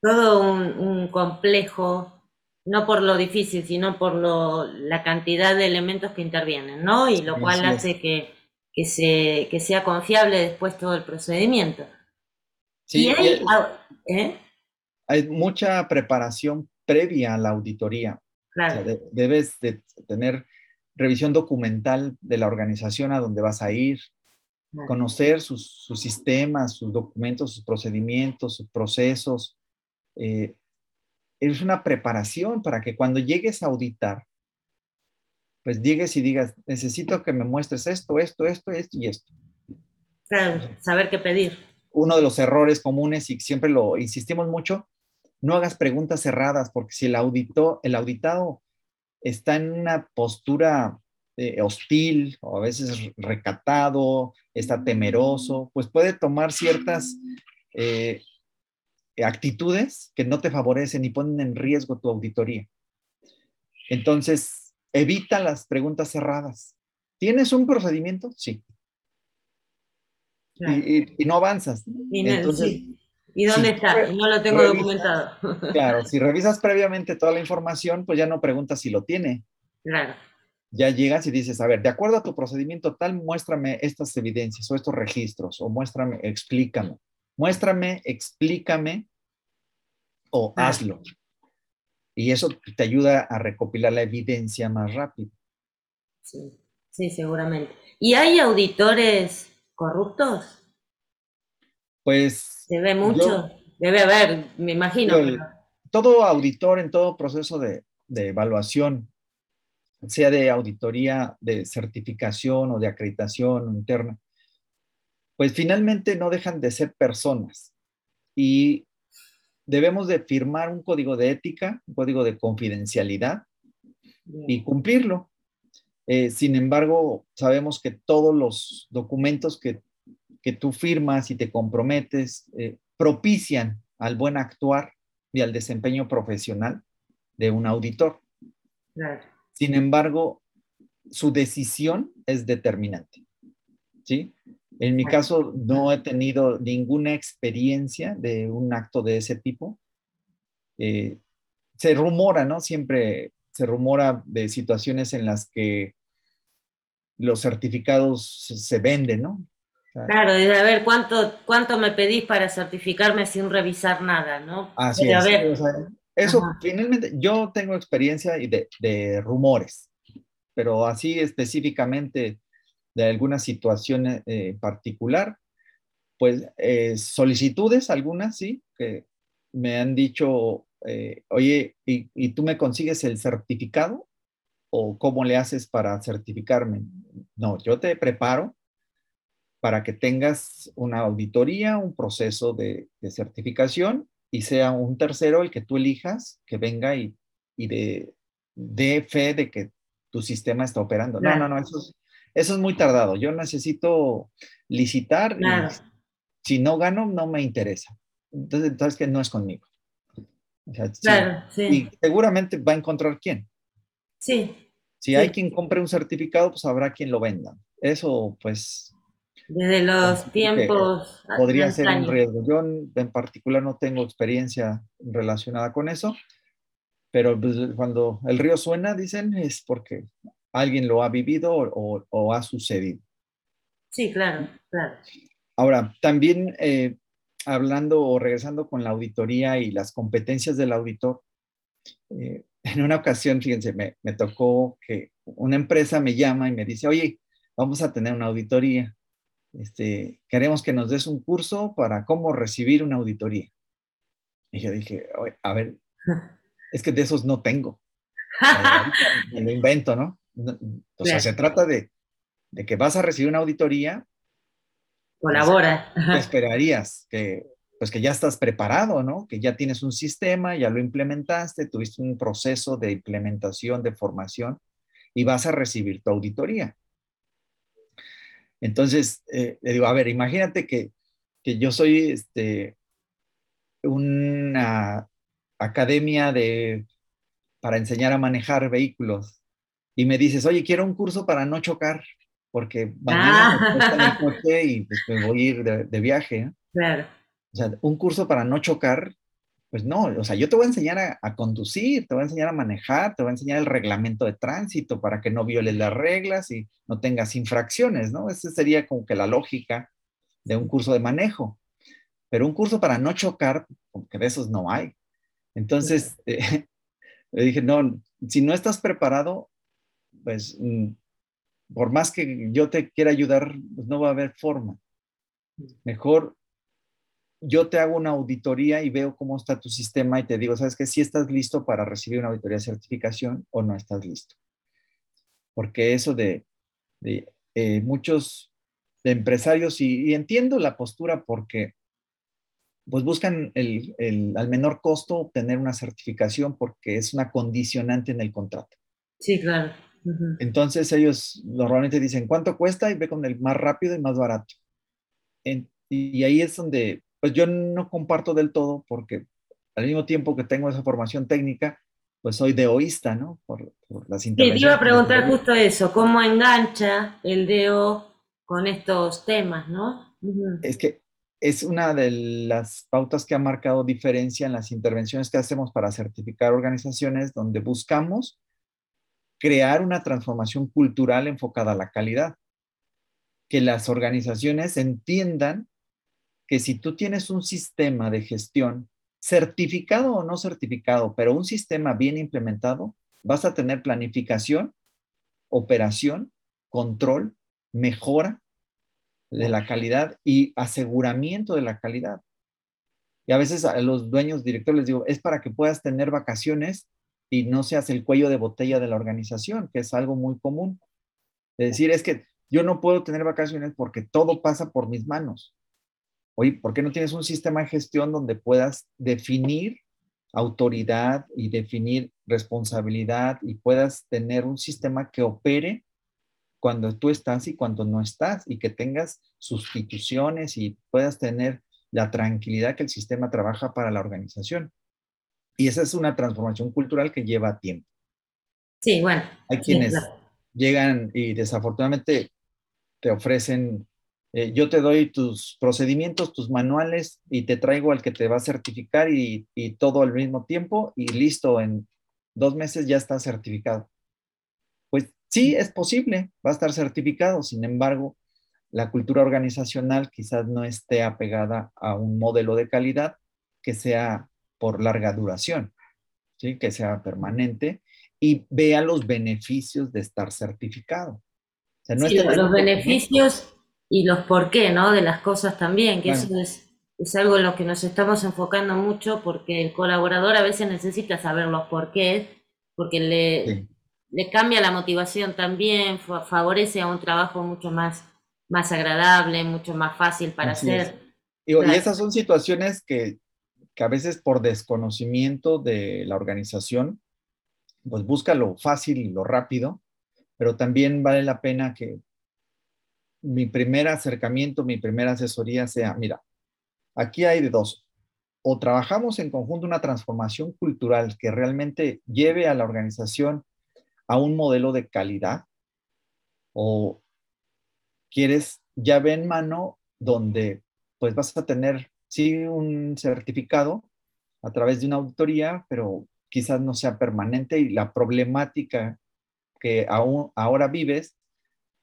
Todo un, complejo, no por lo difícil, sino por lo, la cantidad de elementos que intervienen, ¿no? Y lo cual hace que, que, se, que sea confiable después todo el procedimiento. Sí, ¿eh? hay, mucha preparación previa a la auditoría. Claro. debes de tener revisión documental de la organización a donde vas a ir, conocer sus, sistemas, sus documentos, sus procedimientos, sus procesos. Eh, es una preparación para que cuando llegues a auditar, pues llegues y digas, necesito que me muestres esto, esto, esto, esto y esto. Claro, saber qué pedir. Uno de los errores comunes y siempre lo insistimos mucho, no hagas preguntas cerradas, porque si el, audito, el auditado está en una postura eh, hostil o a veces recatado, está temeroso, pues puede tomar ciertas eh, actitudes que no te favorecen y ponen en riesgo tu auditoría. Entonces, evita las preguntas cerradas. ¿Tienes un procedimiento? Sí. y, no avanzas. Y, Entonces, ¿Y dónde está? No lo tengo documentado. Claro, si revisas previamente toda la información, pues ya no preguntas si lo tiene. Claro. Ya llegas y dices, a ver, de acuerdo a tu procedimiento tal, muéstrame estas evidencias o estos registros, o muéstrame, explícame. Muéstrame, explícame o hazlo. Y eso te ayuda a recopilar la evidencia más rápido. Sí, sí, seguramente. ¿Y hay auditores corruptos? Pues... Se ve mucho. Debe haber, me imagino. todo auditor en todo proceso de, de evaluación, sea de auditoría, de certificación o de acreditación interna, pues finalmente no dejan de ser personas. Y debemos de firmar un código de ética, un código de confidencialidad y cumplirlo. Eh, sin embargo, sabemos que todos los documentos que, tú firmas y te comprometes eh, propician al buen actuar y al desempeño profesional de un auditor. Sin embargo, su decisión es determinante. ¿Sí? En mi caso, no he tenido ninguna experiencia de un acto de ese tipo. Eh, se rumora, ¿no? Siempre se rumora de situaciones en las que los certificados se venden, ¿no? claro, a ver cuánto, cuánto me pedís para certificarme sin revisar nada, ¿no? Así es. eso finalmente, yo tengo experiencia de, de rumores, pero así específicamente de alguna situación eh, particular, pues eh, solicitudes, algunas sí, que me han dicho, eh, oye, ¿y, tú me consigues el certificado? ¿O cómo le haces para certificarme? No, yo te preparo para que tengas una auditoría, un proceso de, certificación y sea un tercero el que tú elijas que venga y, y de, de fe de que tu sistema está operando. No, no, no, eso es, eso es muy tardado. Yo necesito licitar. si no gano, no me interesa. Entonces, entonces que no es conmigo. claro, sí. Y seguramente va a encontrar quién. Sí. Si hay quien compre un certificado, pues habrá quien lo venda. Eso, pues. Desde los pues, tiempos. Podría ser un riesgo. Yo en particular no tengo experiencia relacionada con eso, pero pues, cuando el río suena, dicen, es porque alguien lo ha vivido o, ha sucedido. Sí, claro, claro. Ahora, también eh, hablando o regresando con la auditoría y las competencias del auditor, eh, en una ocasión, fíjense, me, me, tocó que una empresa me llama y me dice, oye, vamos a tener una auditoría. Este, queremos que nos des un curso para cómo recibir una auditoría. Y yo dije, a ver, es que de esos no tengo. Me lo invento, ¿no? O sea, se trata de, que vas a recibir una auditoría. Pues, Colabora. esperarías que, pues que ya estás preparado, ¿no? Que ya tienes un sistema, ya lo implementaste, tuviste un proceso de implementación, de formación y vas a recibir tu auditoría. Entonces, eh, le digo, a ver, imagínate que, que yo soy este, una academia de, para enseñar a manejar vehículos y me dices, oye, quiero un curso para no chocar, porque mañana me en el ah. coche y pues me voy a ir de, viaje. Claro. O sea, un curso para no chocar, pues no, o sea, yo te voy a enseñar a, conducir, te voy a enseñar a manejar, te voy a enseñar el reglamento de tránsito para que no violes las reglas y no tengas infracciones, ¿no? Esa sería como que la lógica de un curso de manejo. Pero un curso para no chocar, porque de esos no hay. Entonces, eh, le dije, no, si no estás preparado, pues mm, por más que yo te quiera ayudar, pues no va a haber forma. Mejor yo te hago una auditoría y veo cómo está tu sistema y te digo, ¿sabes qué? Si estás listo para recibir una auditoría de certificación o no estás listo. Porque eso de, eh, muchos empresarios, y, entiendo la postura porque pues buscan el, al menor costo obtener una certificación porque es una condicionante en el contrato. Sí, claro. Entonces ellos normalmente dicen, ¿cuánto cuesta? Y ve con el más rápido y más barato. y ahí es donde, pues yo no comparto del todo porque al mismo tiempo que tengo esa formación técnica, pues soy deoísta, ¿no? Por, las Sí, te iba a preguntar justo eso, ¿cómo engancha el DO con estos temas, ¿no? Es que es una de las pautas que ha marcado diferencia en las intervenciones que hacemos para certificar organizaciones donde buscamos crear una transformación cultural enfocada a la calidad. Que las organizaciones entiendan que si tú tienes un sistema de gestión certificado o no certificado, pero un sistema bien implementado, vas a tener planificación, operación, control, mejora de la calidad y aseguramiento de la calidad. Y a veces a los dueños, directores les digo, es para que puedas tener vacaciones y no seas el cuello de botella de la organización, que es algo muy común. Es decir, es que yo no puedo tener vacaciones porque todo pasa por mis manos. Oye, ¿por qué no tienes un sistema de gestión donde puedas definir autoridad y definir responsabilidad y puedas tener un sistema que opere cuando tú estás y cuando no estás y que tengas sustituciones y puedas tener la tranquilidad que el sistema trabaja para la organización. Y esa es una transformación cultural que lleva tiempo. Sí, bueno. Hay quienes llegan y desafortunadamente te ofrecen, eh, yo te doy tus procedimientos, tus manuales y te traigo al que te va a certificar y, y todo al mismo tiempo y listo, en dos meses ya está certificado. Pues sí, es posible, va a estar certificado, sin embargo, la cultura organizacional quizás no esté apegada a un modelo de calidad que sea por larga duración, ¿sí? que sea permanente y vea los beneficios de estar certificado. sí, los beneficios y los por qué, ¿no? De las cosas también, que eso es, es, algo en lo que nos estamos enfocando mucho porque el colaborador a veces necesita saber los por qué, porque le, le cambia la motivación también, favorece a un trabajo mucho más, más agradable, mucho más fácil para hacer. Y, esas son situaciones que que a veces por desconocimiento de la organización, pues busca lo fácil y lo rápido, pero también vale la pena que mi primer acercamiento, mi primera asesoría sea, mira, aquí hay de dos. O trabajamos en conjunto una transformación cultural que realmente lleve a la organización a un modelo de calidad, o quieres llave en mano donde pues vas a tener sí un certificado a través de una auditoría, pero quizás no sea permanente y la problemática que aún ahora vives,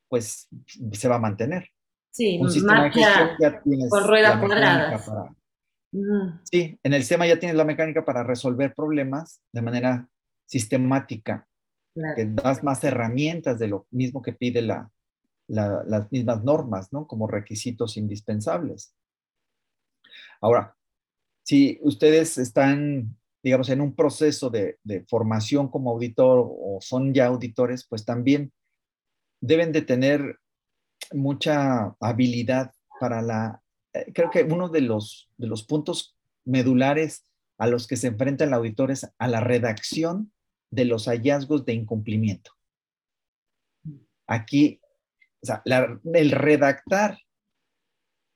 pues se va a mantener. Sí, un sistema de gestión ya tienes con ruedas cuadradas. Sí, en el sistema ya tienes la mecánica para resolver problemas de manera sistemática, que das más herramientas de lo mismo que pide la, las mismas normas, ¿no? Como requisitos indispensables. Ahora, si ustedes están, digamos, en un proceso de, formación como auditor o son ya auditores, pues también deben de tener mucha habilidad para la, eh, creo que uno de los, de los puntos medulares a los que se enfrenta el auditor es a la redacción de los hallazgos de incumplimiento. Aquí, o sea, el redactar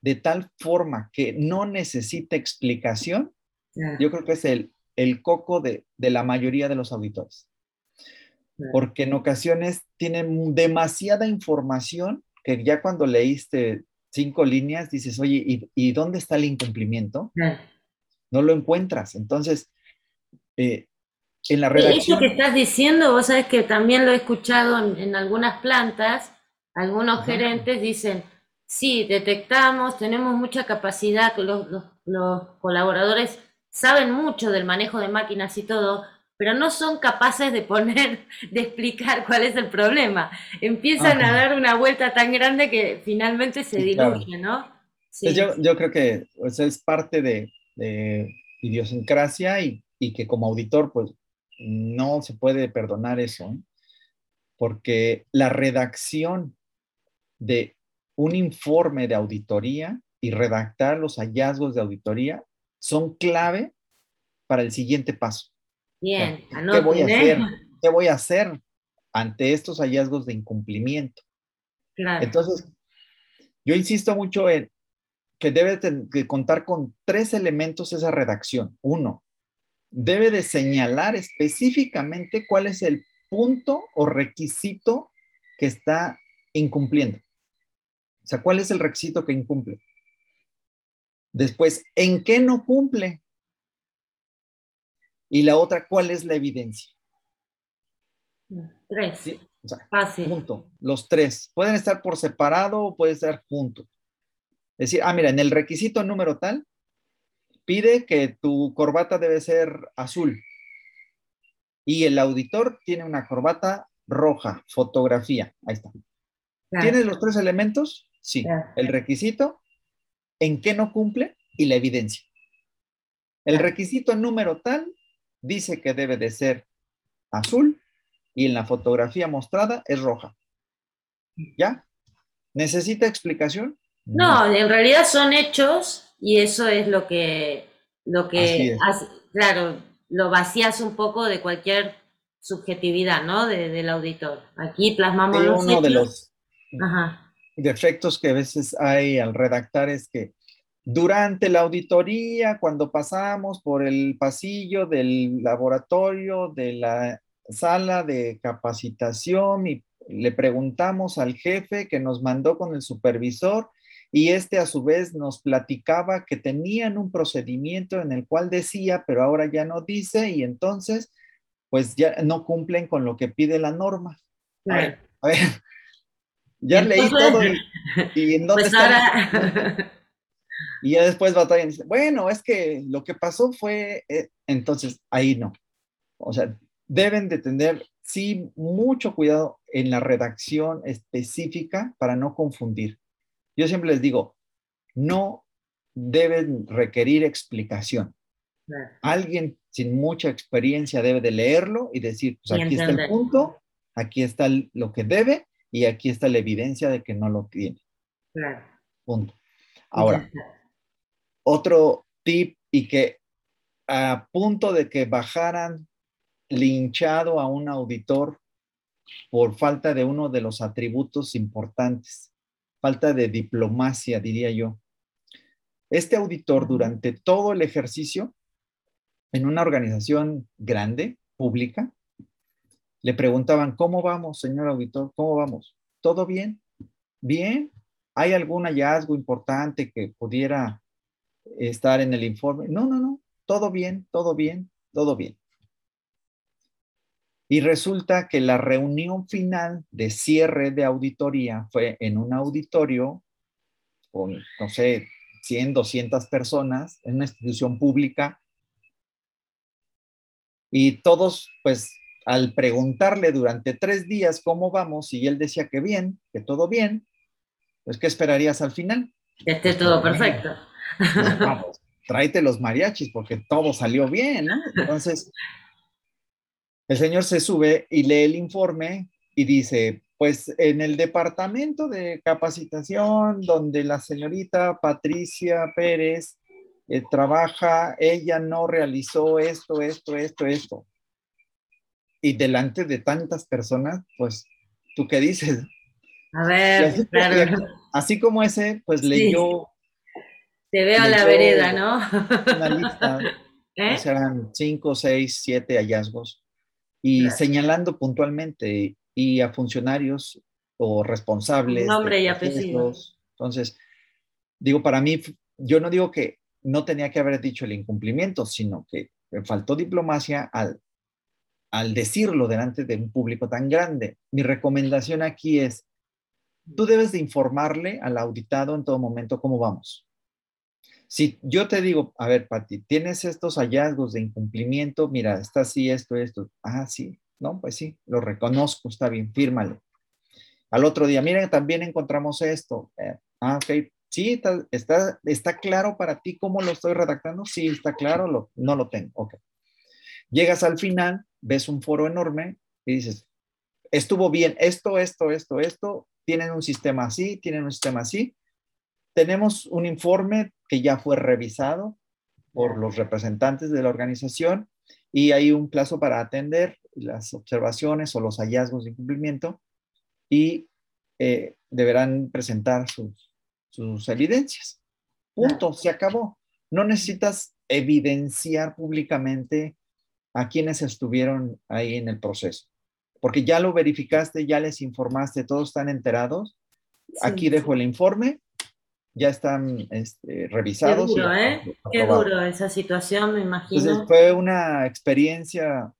de tal forma que no necesita explicación, yo creo que es el, el coco de, la mayoría de los auditores. Porque en ocasiones tienen demasiada información que ya cuando leíste cinco líneas dices, oye, ¿y, dónde está el incumplimiento? No lo encuentras. Entonces, eh, en la redacción... Eso que estás diciendo, vos sabes que también lo he escuchado en, algunas plantas, algunos gerentes dicen, Sí, detectamos, tenemos mucha capacidad, los, los, colaboradores saben mucho del manejo de máquinas y todo, pero no son capaces de poner, de explicar cuál es el problema. Empiezan a dar una vuelta tan grande que finalmente se diluye, ¿no? Sí. Yo, yo, creo que es parte de, de idiosincrasia y, y, que como auditor, pues no se puede perdonar eso, ¿eh? porque la redacción de un informe de auditoría y redactar los hallazgos de auditoría son clave para el siguiente paso. Bien, ¿qué voy a hacer? ¿Qué voy a hacer ante estos hallazgos de incumplimiento? Entonces, yo insisto mucho en que debe de contar con tres elementos esa redacción. Uno, debe de señalar específicamente cuál es el punto o requisito que está incumpliendo. O sea, ¿cuál es el requisito que incumple? Después, ¿en qué no cumple? Y la otra, ¿cuál es la evidencia? Tres. ¿Sí? O sea, Fácil. junto, los tres. Pueden estar por separado o pueden estar juntos. Es decir, ah, mira, en el requisito número tal, pide que tu corbata debe ser azul. Y el auditor tiene una corbata roja, fotografía. Ahí está. Claro. ¿Tienes los tres elementos? Sí. El requisito, en qué no cumple y la evidencia. El requisito número tal dice que debe de ser azul y en la fotografía mostrada es roja. ¿Ya? ¿Necesita explicación? No, en realidad son hechos y eso es lo que, lo que hace- claro, lo vacías un poco de cualquier subjetividad, ¿no? De- del auditor. Aquí plasmamos los uno de hechos. los Ajá, defectos que a veces hay al redactar es que durante la auditoría, cuando pasamos por el pasillo del laboratorio, de la sala de capacitación y le preguntamos al jefe que nos mandó con el supervisor y este a su vez nos platicaba que tenían un procedimiento en el cual decía, pero ahora ya no dice y entonces pues ya no cumplen con lo que pide la norma. A ver, claro. a ver, ya leí Entonces, todo y, y en dónde Pues está ahora, y ya después batallan bueno, es que lo que pasó fue, eh", entonces ahí no. O sea, deben de tener, sí, mucho cuidado en la redacción específica para no confundir. Yo siempre les digo, no deben requerir explicación. Alguien sin mucha experiencia debe de leerlo y decir, pues aquí está el punto, aquí está lo que debe y aquí está la evidencia de que no lo tiene. claro. Punto. Ahora, otro tip y que a punto de que bajaran linchado a un auditor por falta de uno de los atributos importantes, falta de diplomacia, diría yo. Este auditor durante todo el ejercicio en una organización grande, pública, le preguntaban, ¿cómo vamos, señor auditor? ¿Cómo vamos? ¿Todo bien? Bien. ¿Hay algún hallazgo importante que pudiera estar en el informe? No, no, no. Todo bien, todo bien, todo bien. Y resulta que la reunión final de cierre de auditoría fue en un auditorio con, no sé, 100, 200 personas, en una institución pública. Y todos, pues, al preguntarle durante tres días cómo vamos, y él decía que bien, que todo bien, pues, ¿qué esperarías al final? Que esté todo perfecto. Pues, vamos, tráete los mariachis porque todo salió bien, ¿no? Entonces, el señor se sube y lee el informe y dice, pues en el departamento de capacitación donde la señorita Patricia Pérez eh, trabaja, ella no realizó esto, esto, esto, esto. Y delante de tantas personas, pues, ¿tú qué dices? A ver, así, claro. así como ese, pues Sí. leyó Te veo a la vereda, ¿no? una lista ¿Eh? o sea, eran cinco, seis, siete hallazgos y Claro. señalando puntualmente y a funcionarios o responsables. Nombre y apellido. Entonces, digo, para mí, yo no digo que no tenía que haber dicho el incumplimiento, sino que faltó diplomacia al, al decirlo delante de un público tan grande. Mi recomendación aquí es, tú debes de informarle al auditado en todo momento cómo vamos. Si yo te digo, a ver, Pati, tienes estos hallazgos de incumplimiento, mira, está así, esto, esto. Ah, sí, no, pues sí, lo reconozco, está bien, fírmale. Al otro día, miren, también encontramos esto. Eh, ah, ok, sí, está, claro para ti cómo lo estoy redactando. Sí, está claro, lo, no lo tengo. Ok. Llegas al final, ves un foro enorme y dices, estuvo bien, esto, esto, esto, esto, tienen un sistema así, tienen un sistema así. Tenemos un informe que ya fue revisado por los representantes de la organización y hay un plazo para atender las observaciones o los hallazgos de incumplimiento y eh, deberán presentar sus, sus evidencias. Punto, se acabó. No necesitas evidenciar públicamente a quienes estuvieron ahí en el proceso, porque ya lo verificaste, ya les informaste, todos están enterados aquí dejo el informe, ya están este, revisados. Qué duro, ¿eh? Qué duro esa situación, me imagino. Entonces fue una experiencia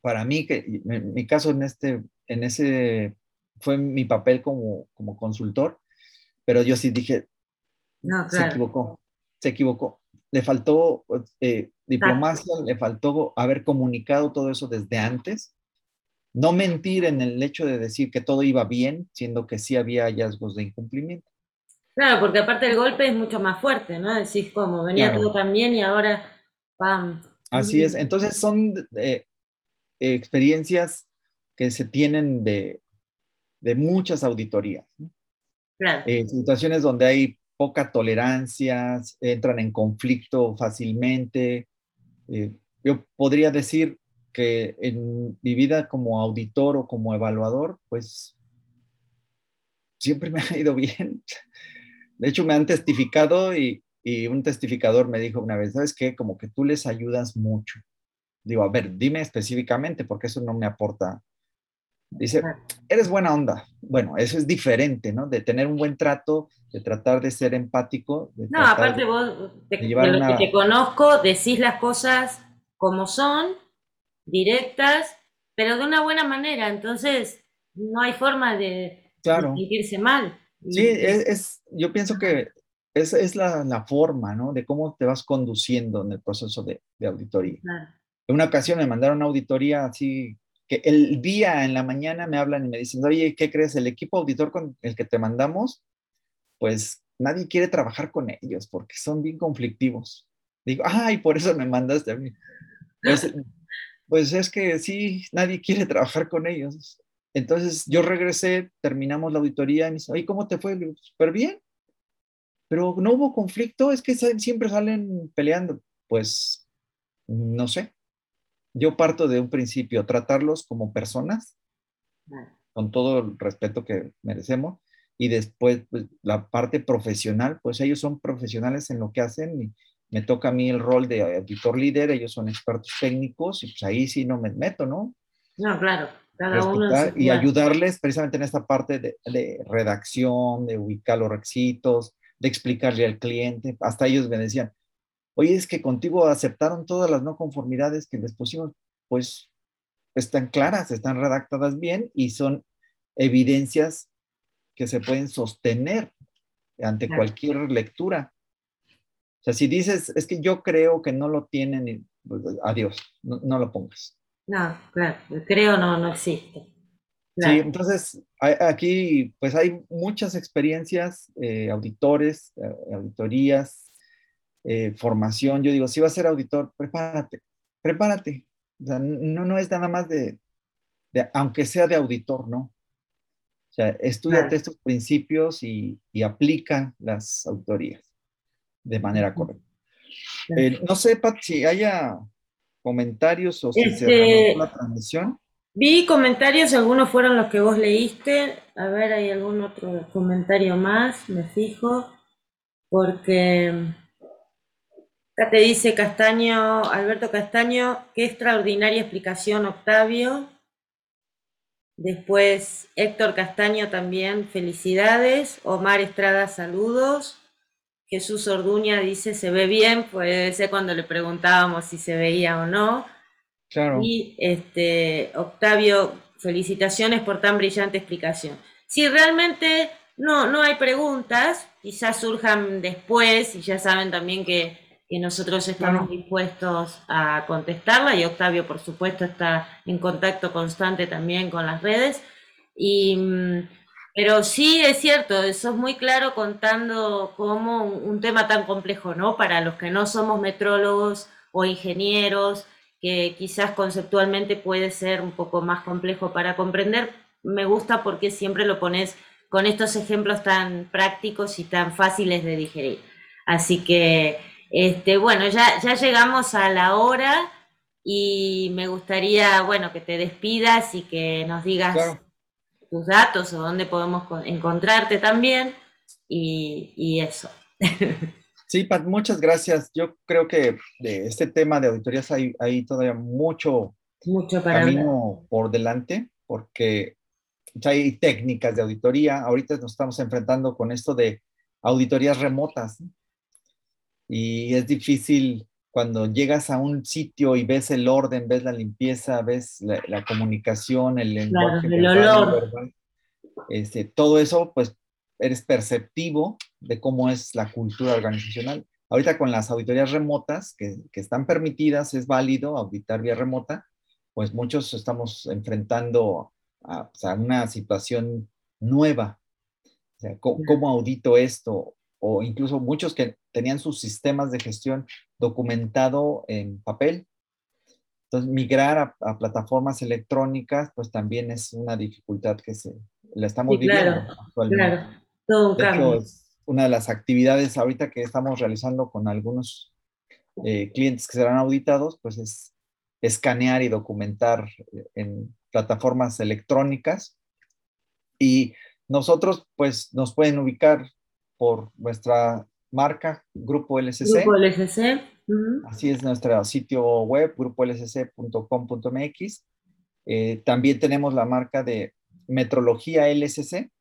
para mí, que en mi caso en, este, en ese fue mi papel como, como consultor, pero yo sí dije, no, se equivocó, se equivocó. Le faltó eh, diplomacia, le faltó haber comunicado todo eso desde antes, no mentir en el hecho de decir que todo iba bien, siendo que sí había hallazgos de incumplimiento. Claro, porque aparte el golpe es mucho más fuerte, ¿no? Decís como venía todo tan bien y ahora, ¡pam! Así es, entonces son eh, experiencias que se tienen de, de muchas auditorías. Claro. Eh, situaciones donde hay poca tolerancia, entran en conflicto fácilmente. Eh, yo podría decir que en mi vida como auditor o como evaluador, pues siempre me ha ido bien. De hecho, me han testificado y, y un testificador me dijo una vez, ¿sabes qué? Como que tú les ayudas mucho. Digo, a ver, dime específicamente porque eso no me aporta Dice, eres buena onda. Bueno, eso es diferente, ¿no? De tener un buen trato, de tratar de ser empático. no, aparte vos, de, lo que te conozco, decís las cosas como son, directas, pero de una buena manera. Entonces, no hay forma de, sentirse mal. Sí, es, yo pienso que esa es la, la, forma, ¿no? De cómo te vas conduciendo en el proceso de, de auditoría. En una ocasión me mandaron una auditoría así el día en la mañana me hablan y me dicen, oye, ¿qué crees? El equipo auditor con el que te mandamos, pues nadie quiere trabajar con ellos porque son bien conflictivos. Digo, ay, por eso me mandaste a mí. Pues, pues es que sí, nadie quiere trabajar con ellos. Entonces yo regresé, terminamos la auditoría y me dice, oye, ¿cómo te fue? súper bien. Pero no hubo conflicto, es que siempre salen peleando. Pues no sé, yo parto de un principio, tratarlos como personas, con todo el respeto que merecemos, y después pues, la parte profesional, pues ellos son profesionales en lo que hacen y me toca a mí el rol de auditor líder, ellos son expertos técnicos y pues ahí sí no me meto, ¿no? No, claro. Cada uno y ayudarles precisamente en esta parte de, de, redacción, de ubicar los requisitos, de explicarle al cliente. Hasta ellos me decían, oye, es que contigo aceptaron todas las no conformidades que les pusimos, pues están claras, están redactadas bien y son evidencias que se pueden sostener ante cualquier lectura. O sea, si dices, es que yo creo que no lo tienen, pues, adiós, no, lo pongas. No, claro, creo no, no existe. Sí, entonces aquí pues hay muchas experiencias, eh, auditores, eh, auditorías, eh, formación, yo digo, si vas a ser auditor, prepárate, prepárate. O sea, no, no es nada más de, aunque sea de auditor, ¿no? O sea, estudiate estos principios y, y, aplica las autorías de manera correcta. Eh, no sé, Pat, si haya comentarios o si se este, la transmisión. Vi comentarios, algunos fueron los que vos leíste. A ver, hay algún otro comentario más, me fijo. Porque Acá te dice Castaño, Alberto Castaño, qué extraordinaria explicación, Octavio. Después Héctor Castaño también, felicidades. Omar Estrada, saludos. Jesús Orduña dice, se ve bien, puede ser cuando le preguntábamos si se veía o no. Claro. Y este, Octavio, felicitaciones por tan brillante explicación. Si realmente no, no hay preguntas, quizás surjan después y ya saben también que y nosotros estamos dispuestos a contestarla y Octavio, por supuesto, está en contacto constante también con las redes. Y, mm, pero sí es cierto, eso es muy claro contando cómo un, tema tan complejo, ¿no? Para los que no somos metrólogos o ingenieros, que quizás conceptualmente puede ser un poco más complejo para comprender, me gusta porque siempre lo pones con estos ejemplos tan prácticos y tan fáciles de digerir. Así que este, bueno, ya, ya llegamos a la hora y me gustaría, bueno, que te despidas y que nos digas tus datos o dónde podemos encontrarte también y, eso. Sí, Pat, muchas gracias. Yo creo que de este tema de auditorías hay, todavía mucho, mucho camino por delante, porque hay técnicas de auditoría. Ahorita nos estamos enfrentando con esto de auditorías remotas. Y es difícil cuando llegas a un sitio y ves el orden, ves la limpieza, ves la, comunicación, el lenguaje, el olor. este, todo eso, pues eres perceptivo de cómo es la cultura organizacional. Ahorita con las auditorías remotas que, que están permitidas, es válido auditar vía remota, pues muchos estamos enfrentando a, una situación nueva. O sea, ¿cómo, audito esto? O incluso muchos que tenían sus sistemas de gestión documentado en papel. Entonces, migrar a, plataformas electrónicas, pues también es una dificultad que se la estamos viviendo actualmente. Claro, todo un cambio. es una de las actividades ahorita que estamos realizando con algunos eh, clientes que serán auditados, pues es escanear y documentar en plataformas electrónicas. Y nosotros, pues, nos pueden ubicar por nuestra marca, Grupo LSC. Grupo LSC. Así es nuestro sitio web, grupolsc.com.mx. Eh, también tenemos la marca de Metrología LSC,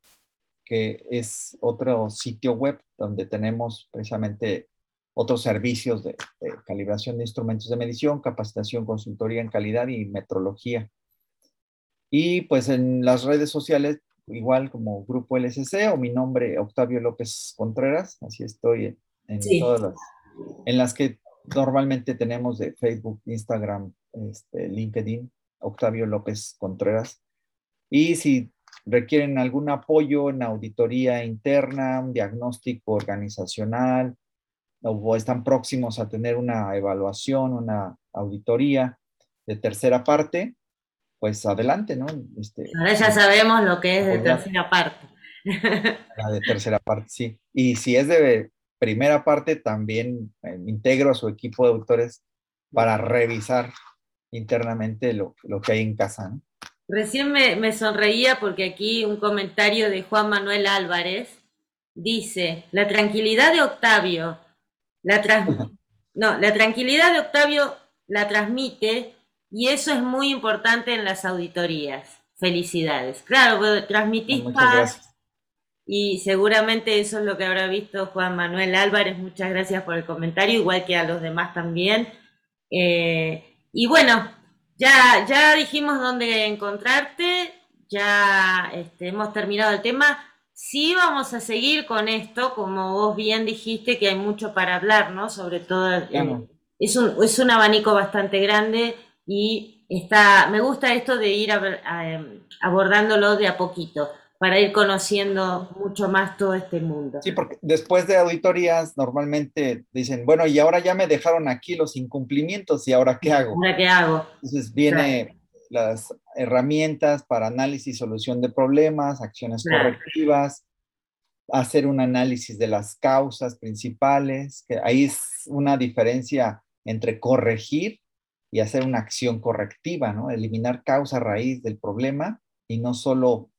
que es otro sitio web donde tenemos precisamente otros servicios de, calibración de instrumentos de medición, capacitación, consultoría en calidad y metrología. Y pues en las redes sociales, igual como Grupo LSC o mi nombre, Octavio López Contreras, así estoy en, todas las, en las que normalmente tenemos de Facebook, Instagram, este, LinkedIn, Octavio López Contreras. Y si requieren algún apoyo en auditoría interna, un diagnóstico organizacional, o están próximos a tener una evaluación, una auditoría de tercera parte, pues adelante, ¿no? Este, Ahora ya sabemos lo que es de tercera parte. La de tercera parte, sí. Y si es de primera parte, también eh, integro a su equipo de autores para revisar internamente lo, lo que hay en casa. ¿no? Recién me, me sonreía porque aquí un comentario de Juan Manuel Álvarez dice, la tranquilidad de Octavio la, no, la tranquilidad de Octavio la transmite y eso es muy importante en las auditorías. Felicidades. Claro, transmitís paz y seguramente eso es lo que habrá visto Juan Manuel Álvarez. Muchas gracias por el comentario, igual que a los demás también. Eh, y bueno, ya, ya dijimos dónde encontrarte, ya este, hemos terminado el tema. Sí vamos a seguir con esto, como vos bien dijiste, que hay mucho para hablar, ¿no? Sobre todo, eh, es, un, es un abanico bastante grande y está, me gusta esto de ir em, abordándolo de a poquito para ir conociendo mucho más todo este mundo. Sí, porque después de auditorías normalmente dicen, bueno, y ahora ya me dejaron aquí los incumplimientos y ahora qué hago. ¿Ahora qué hago? Entonces viene las herramientas para análisis solución de problemas, acciones correctivas, hacer un análisis de las causas principales, que ahí es una diferencia entre corregir y hacer una acción correctiva, ¿no? Eliminar causa raíz del problema y no solo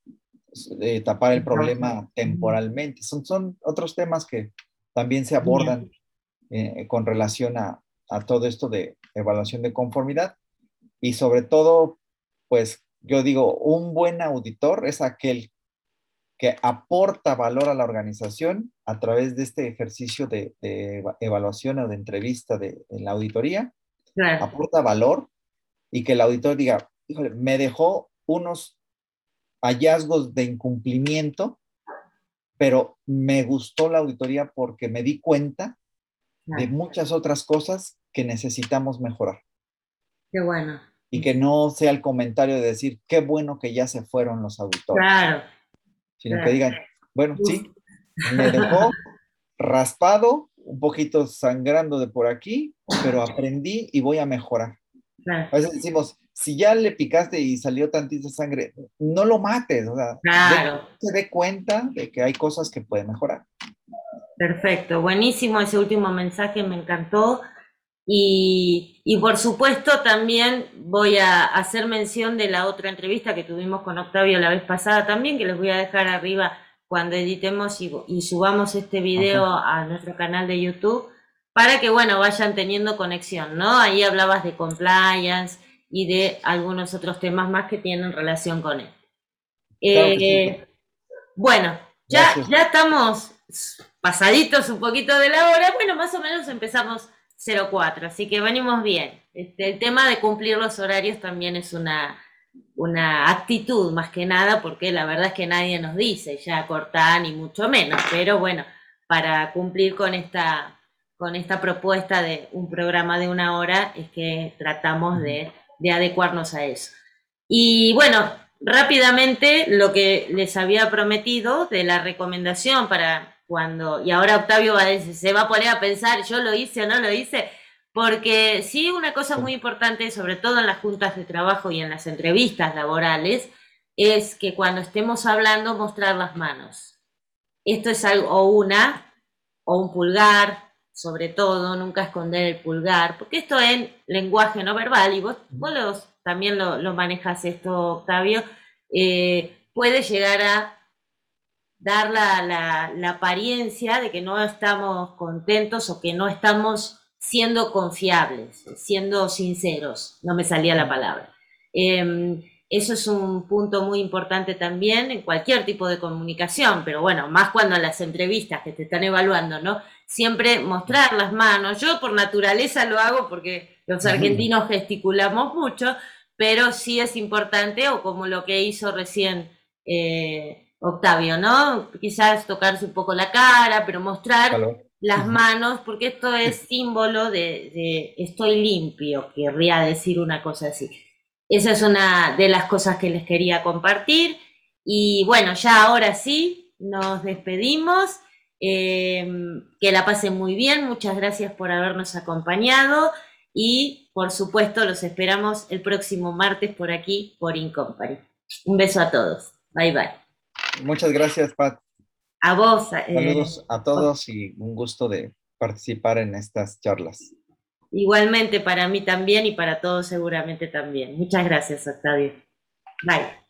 eh, tapar el problema temporalmente. Son, son otros temas que también se abordan eh, con relación a, a todo esto de evaluación de conformidad y sobre todo pues yo digo, un buen auditor es aquel que aporta valor a la organización a través de este ejercicio de, evaluación o de entrevista de, en la auditoría, aporta valor y que el auditor diga, híjole, me dejó unos hallazgos de incumplimiento, pero me gustó la auditoría porque me di cuenta de muchas otras cosas que necesitamos mejorar. Qué bueno y que no sea el comentario de decir, qué bueno que ya se fueron los auditores. Claro. Sino que digan, bueno, sí, me dejó raspado, un poquito sangrando de por aquí, pero aprendí y voy a mejorar. A veces decimos, si ya le picaste y salió tantita sangre, no lo mates, o sea, claro. se dé cuenta de que hay cosas que puede mejorar. Perfecto, buenísimo ese último mensaje, me encantó. Y, por supuesto también voy a hacer mención de la otra entrevista que tuvimos con Octavio la vez pasada también, que les voy a dejar arriba cuando editemos y, subamos este video a nuestro canal de YouTube, para que, bueno, vayan teniendo conexión, ¿no? Ahí hablabas de compliance y de algunos otros temas más que tienen relación con él. Eh, bueno, ya, ya estamos pasaditos un poquito de la hora. Bueno, más o menos empezamos 04, así que venimos bien. Este, el tema de cumplir los horarios también es una, una actitud más que nada, porque la verdad es que nadie nos dice ya cortar ni mucho menos, pero bueno, para cumplir con esta, con esta propuesta de un programa de una hora es que tratamos de, de adecuarnos a eso. Y bueno, rápidamente lo que les había prometido de la recomendación para cuando, y ahora Octavio va a decir, se va a poner a pensar, yo lo hice o no lo hice, porque sí, una cosa muy importante, sobre todo en las juntas de trabajo y en las entrevistas laborales, es que cuando estemos hablando mostrar las manos. Esto es algo, o una, o un pulgar, sobre todo, nunca esconder el pulgar, porque esto es lenguaje no verbal, y vos, también lo, manejas esto, Octavio, eh, puede llegar a dar la, la, apariencia de que no estamos contentos o que no estamos siendo confiables, siendo sinceros, no me salía la palabra. Em, eso es un punto muy importante también en cualquier tipo de comunicación, pero bueno, más cuando en las entrevistas que te están evaluando, ¿no? Siempre mostrar las manos. Yo por naturaleza lo hago porque los argentinos gesticulamos mucho, pero sí es importante, o como lo que hizo recién eh, Octavio, ¿no? Quizás tocarse un poco la cara, pero mostrar las manos, porque esto es símbolo de, estoy limpio, querría decir una cosa así. Esa es una de las cosas que les quería compartir. Y bueno, ya ahora sí, nos despedimos. Eh, que la pasen muy bien, muchas gracias por habernos acompañado y por supuesto los esperamos el próximo martes por aquí, por Incompany. Un beso a todos. Bye bye. Muchas gracias, Pat. A vos. Eh, Saludos a todos y un gusto de participar en estas charlas. Igualmente para mí también y para todos seguramente también. Muchas gracias, Octavio. Bye.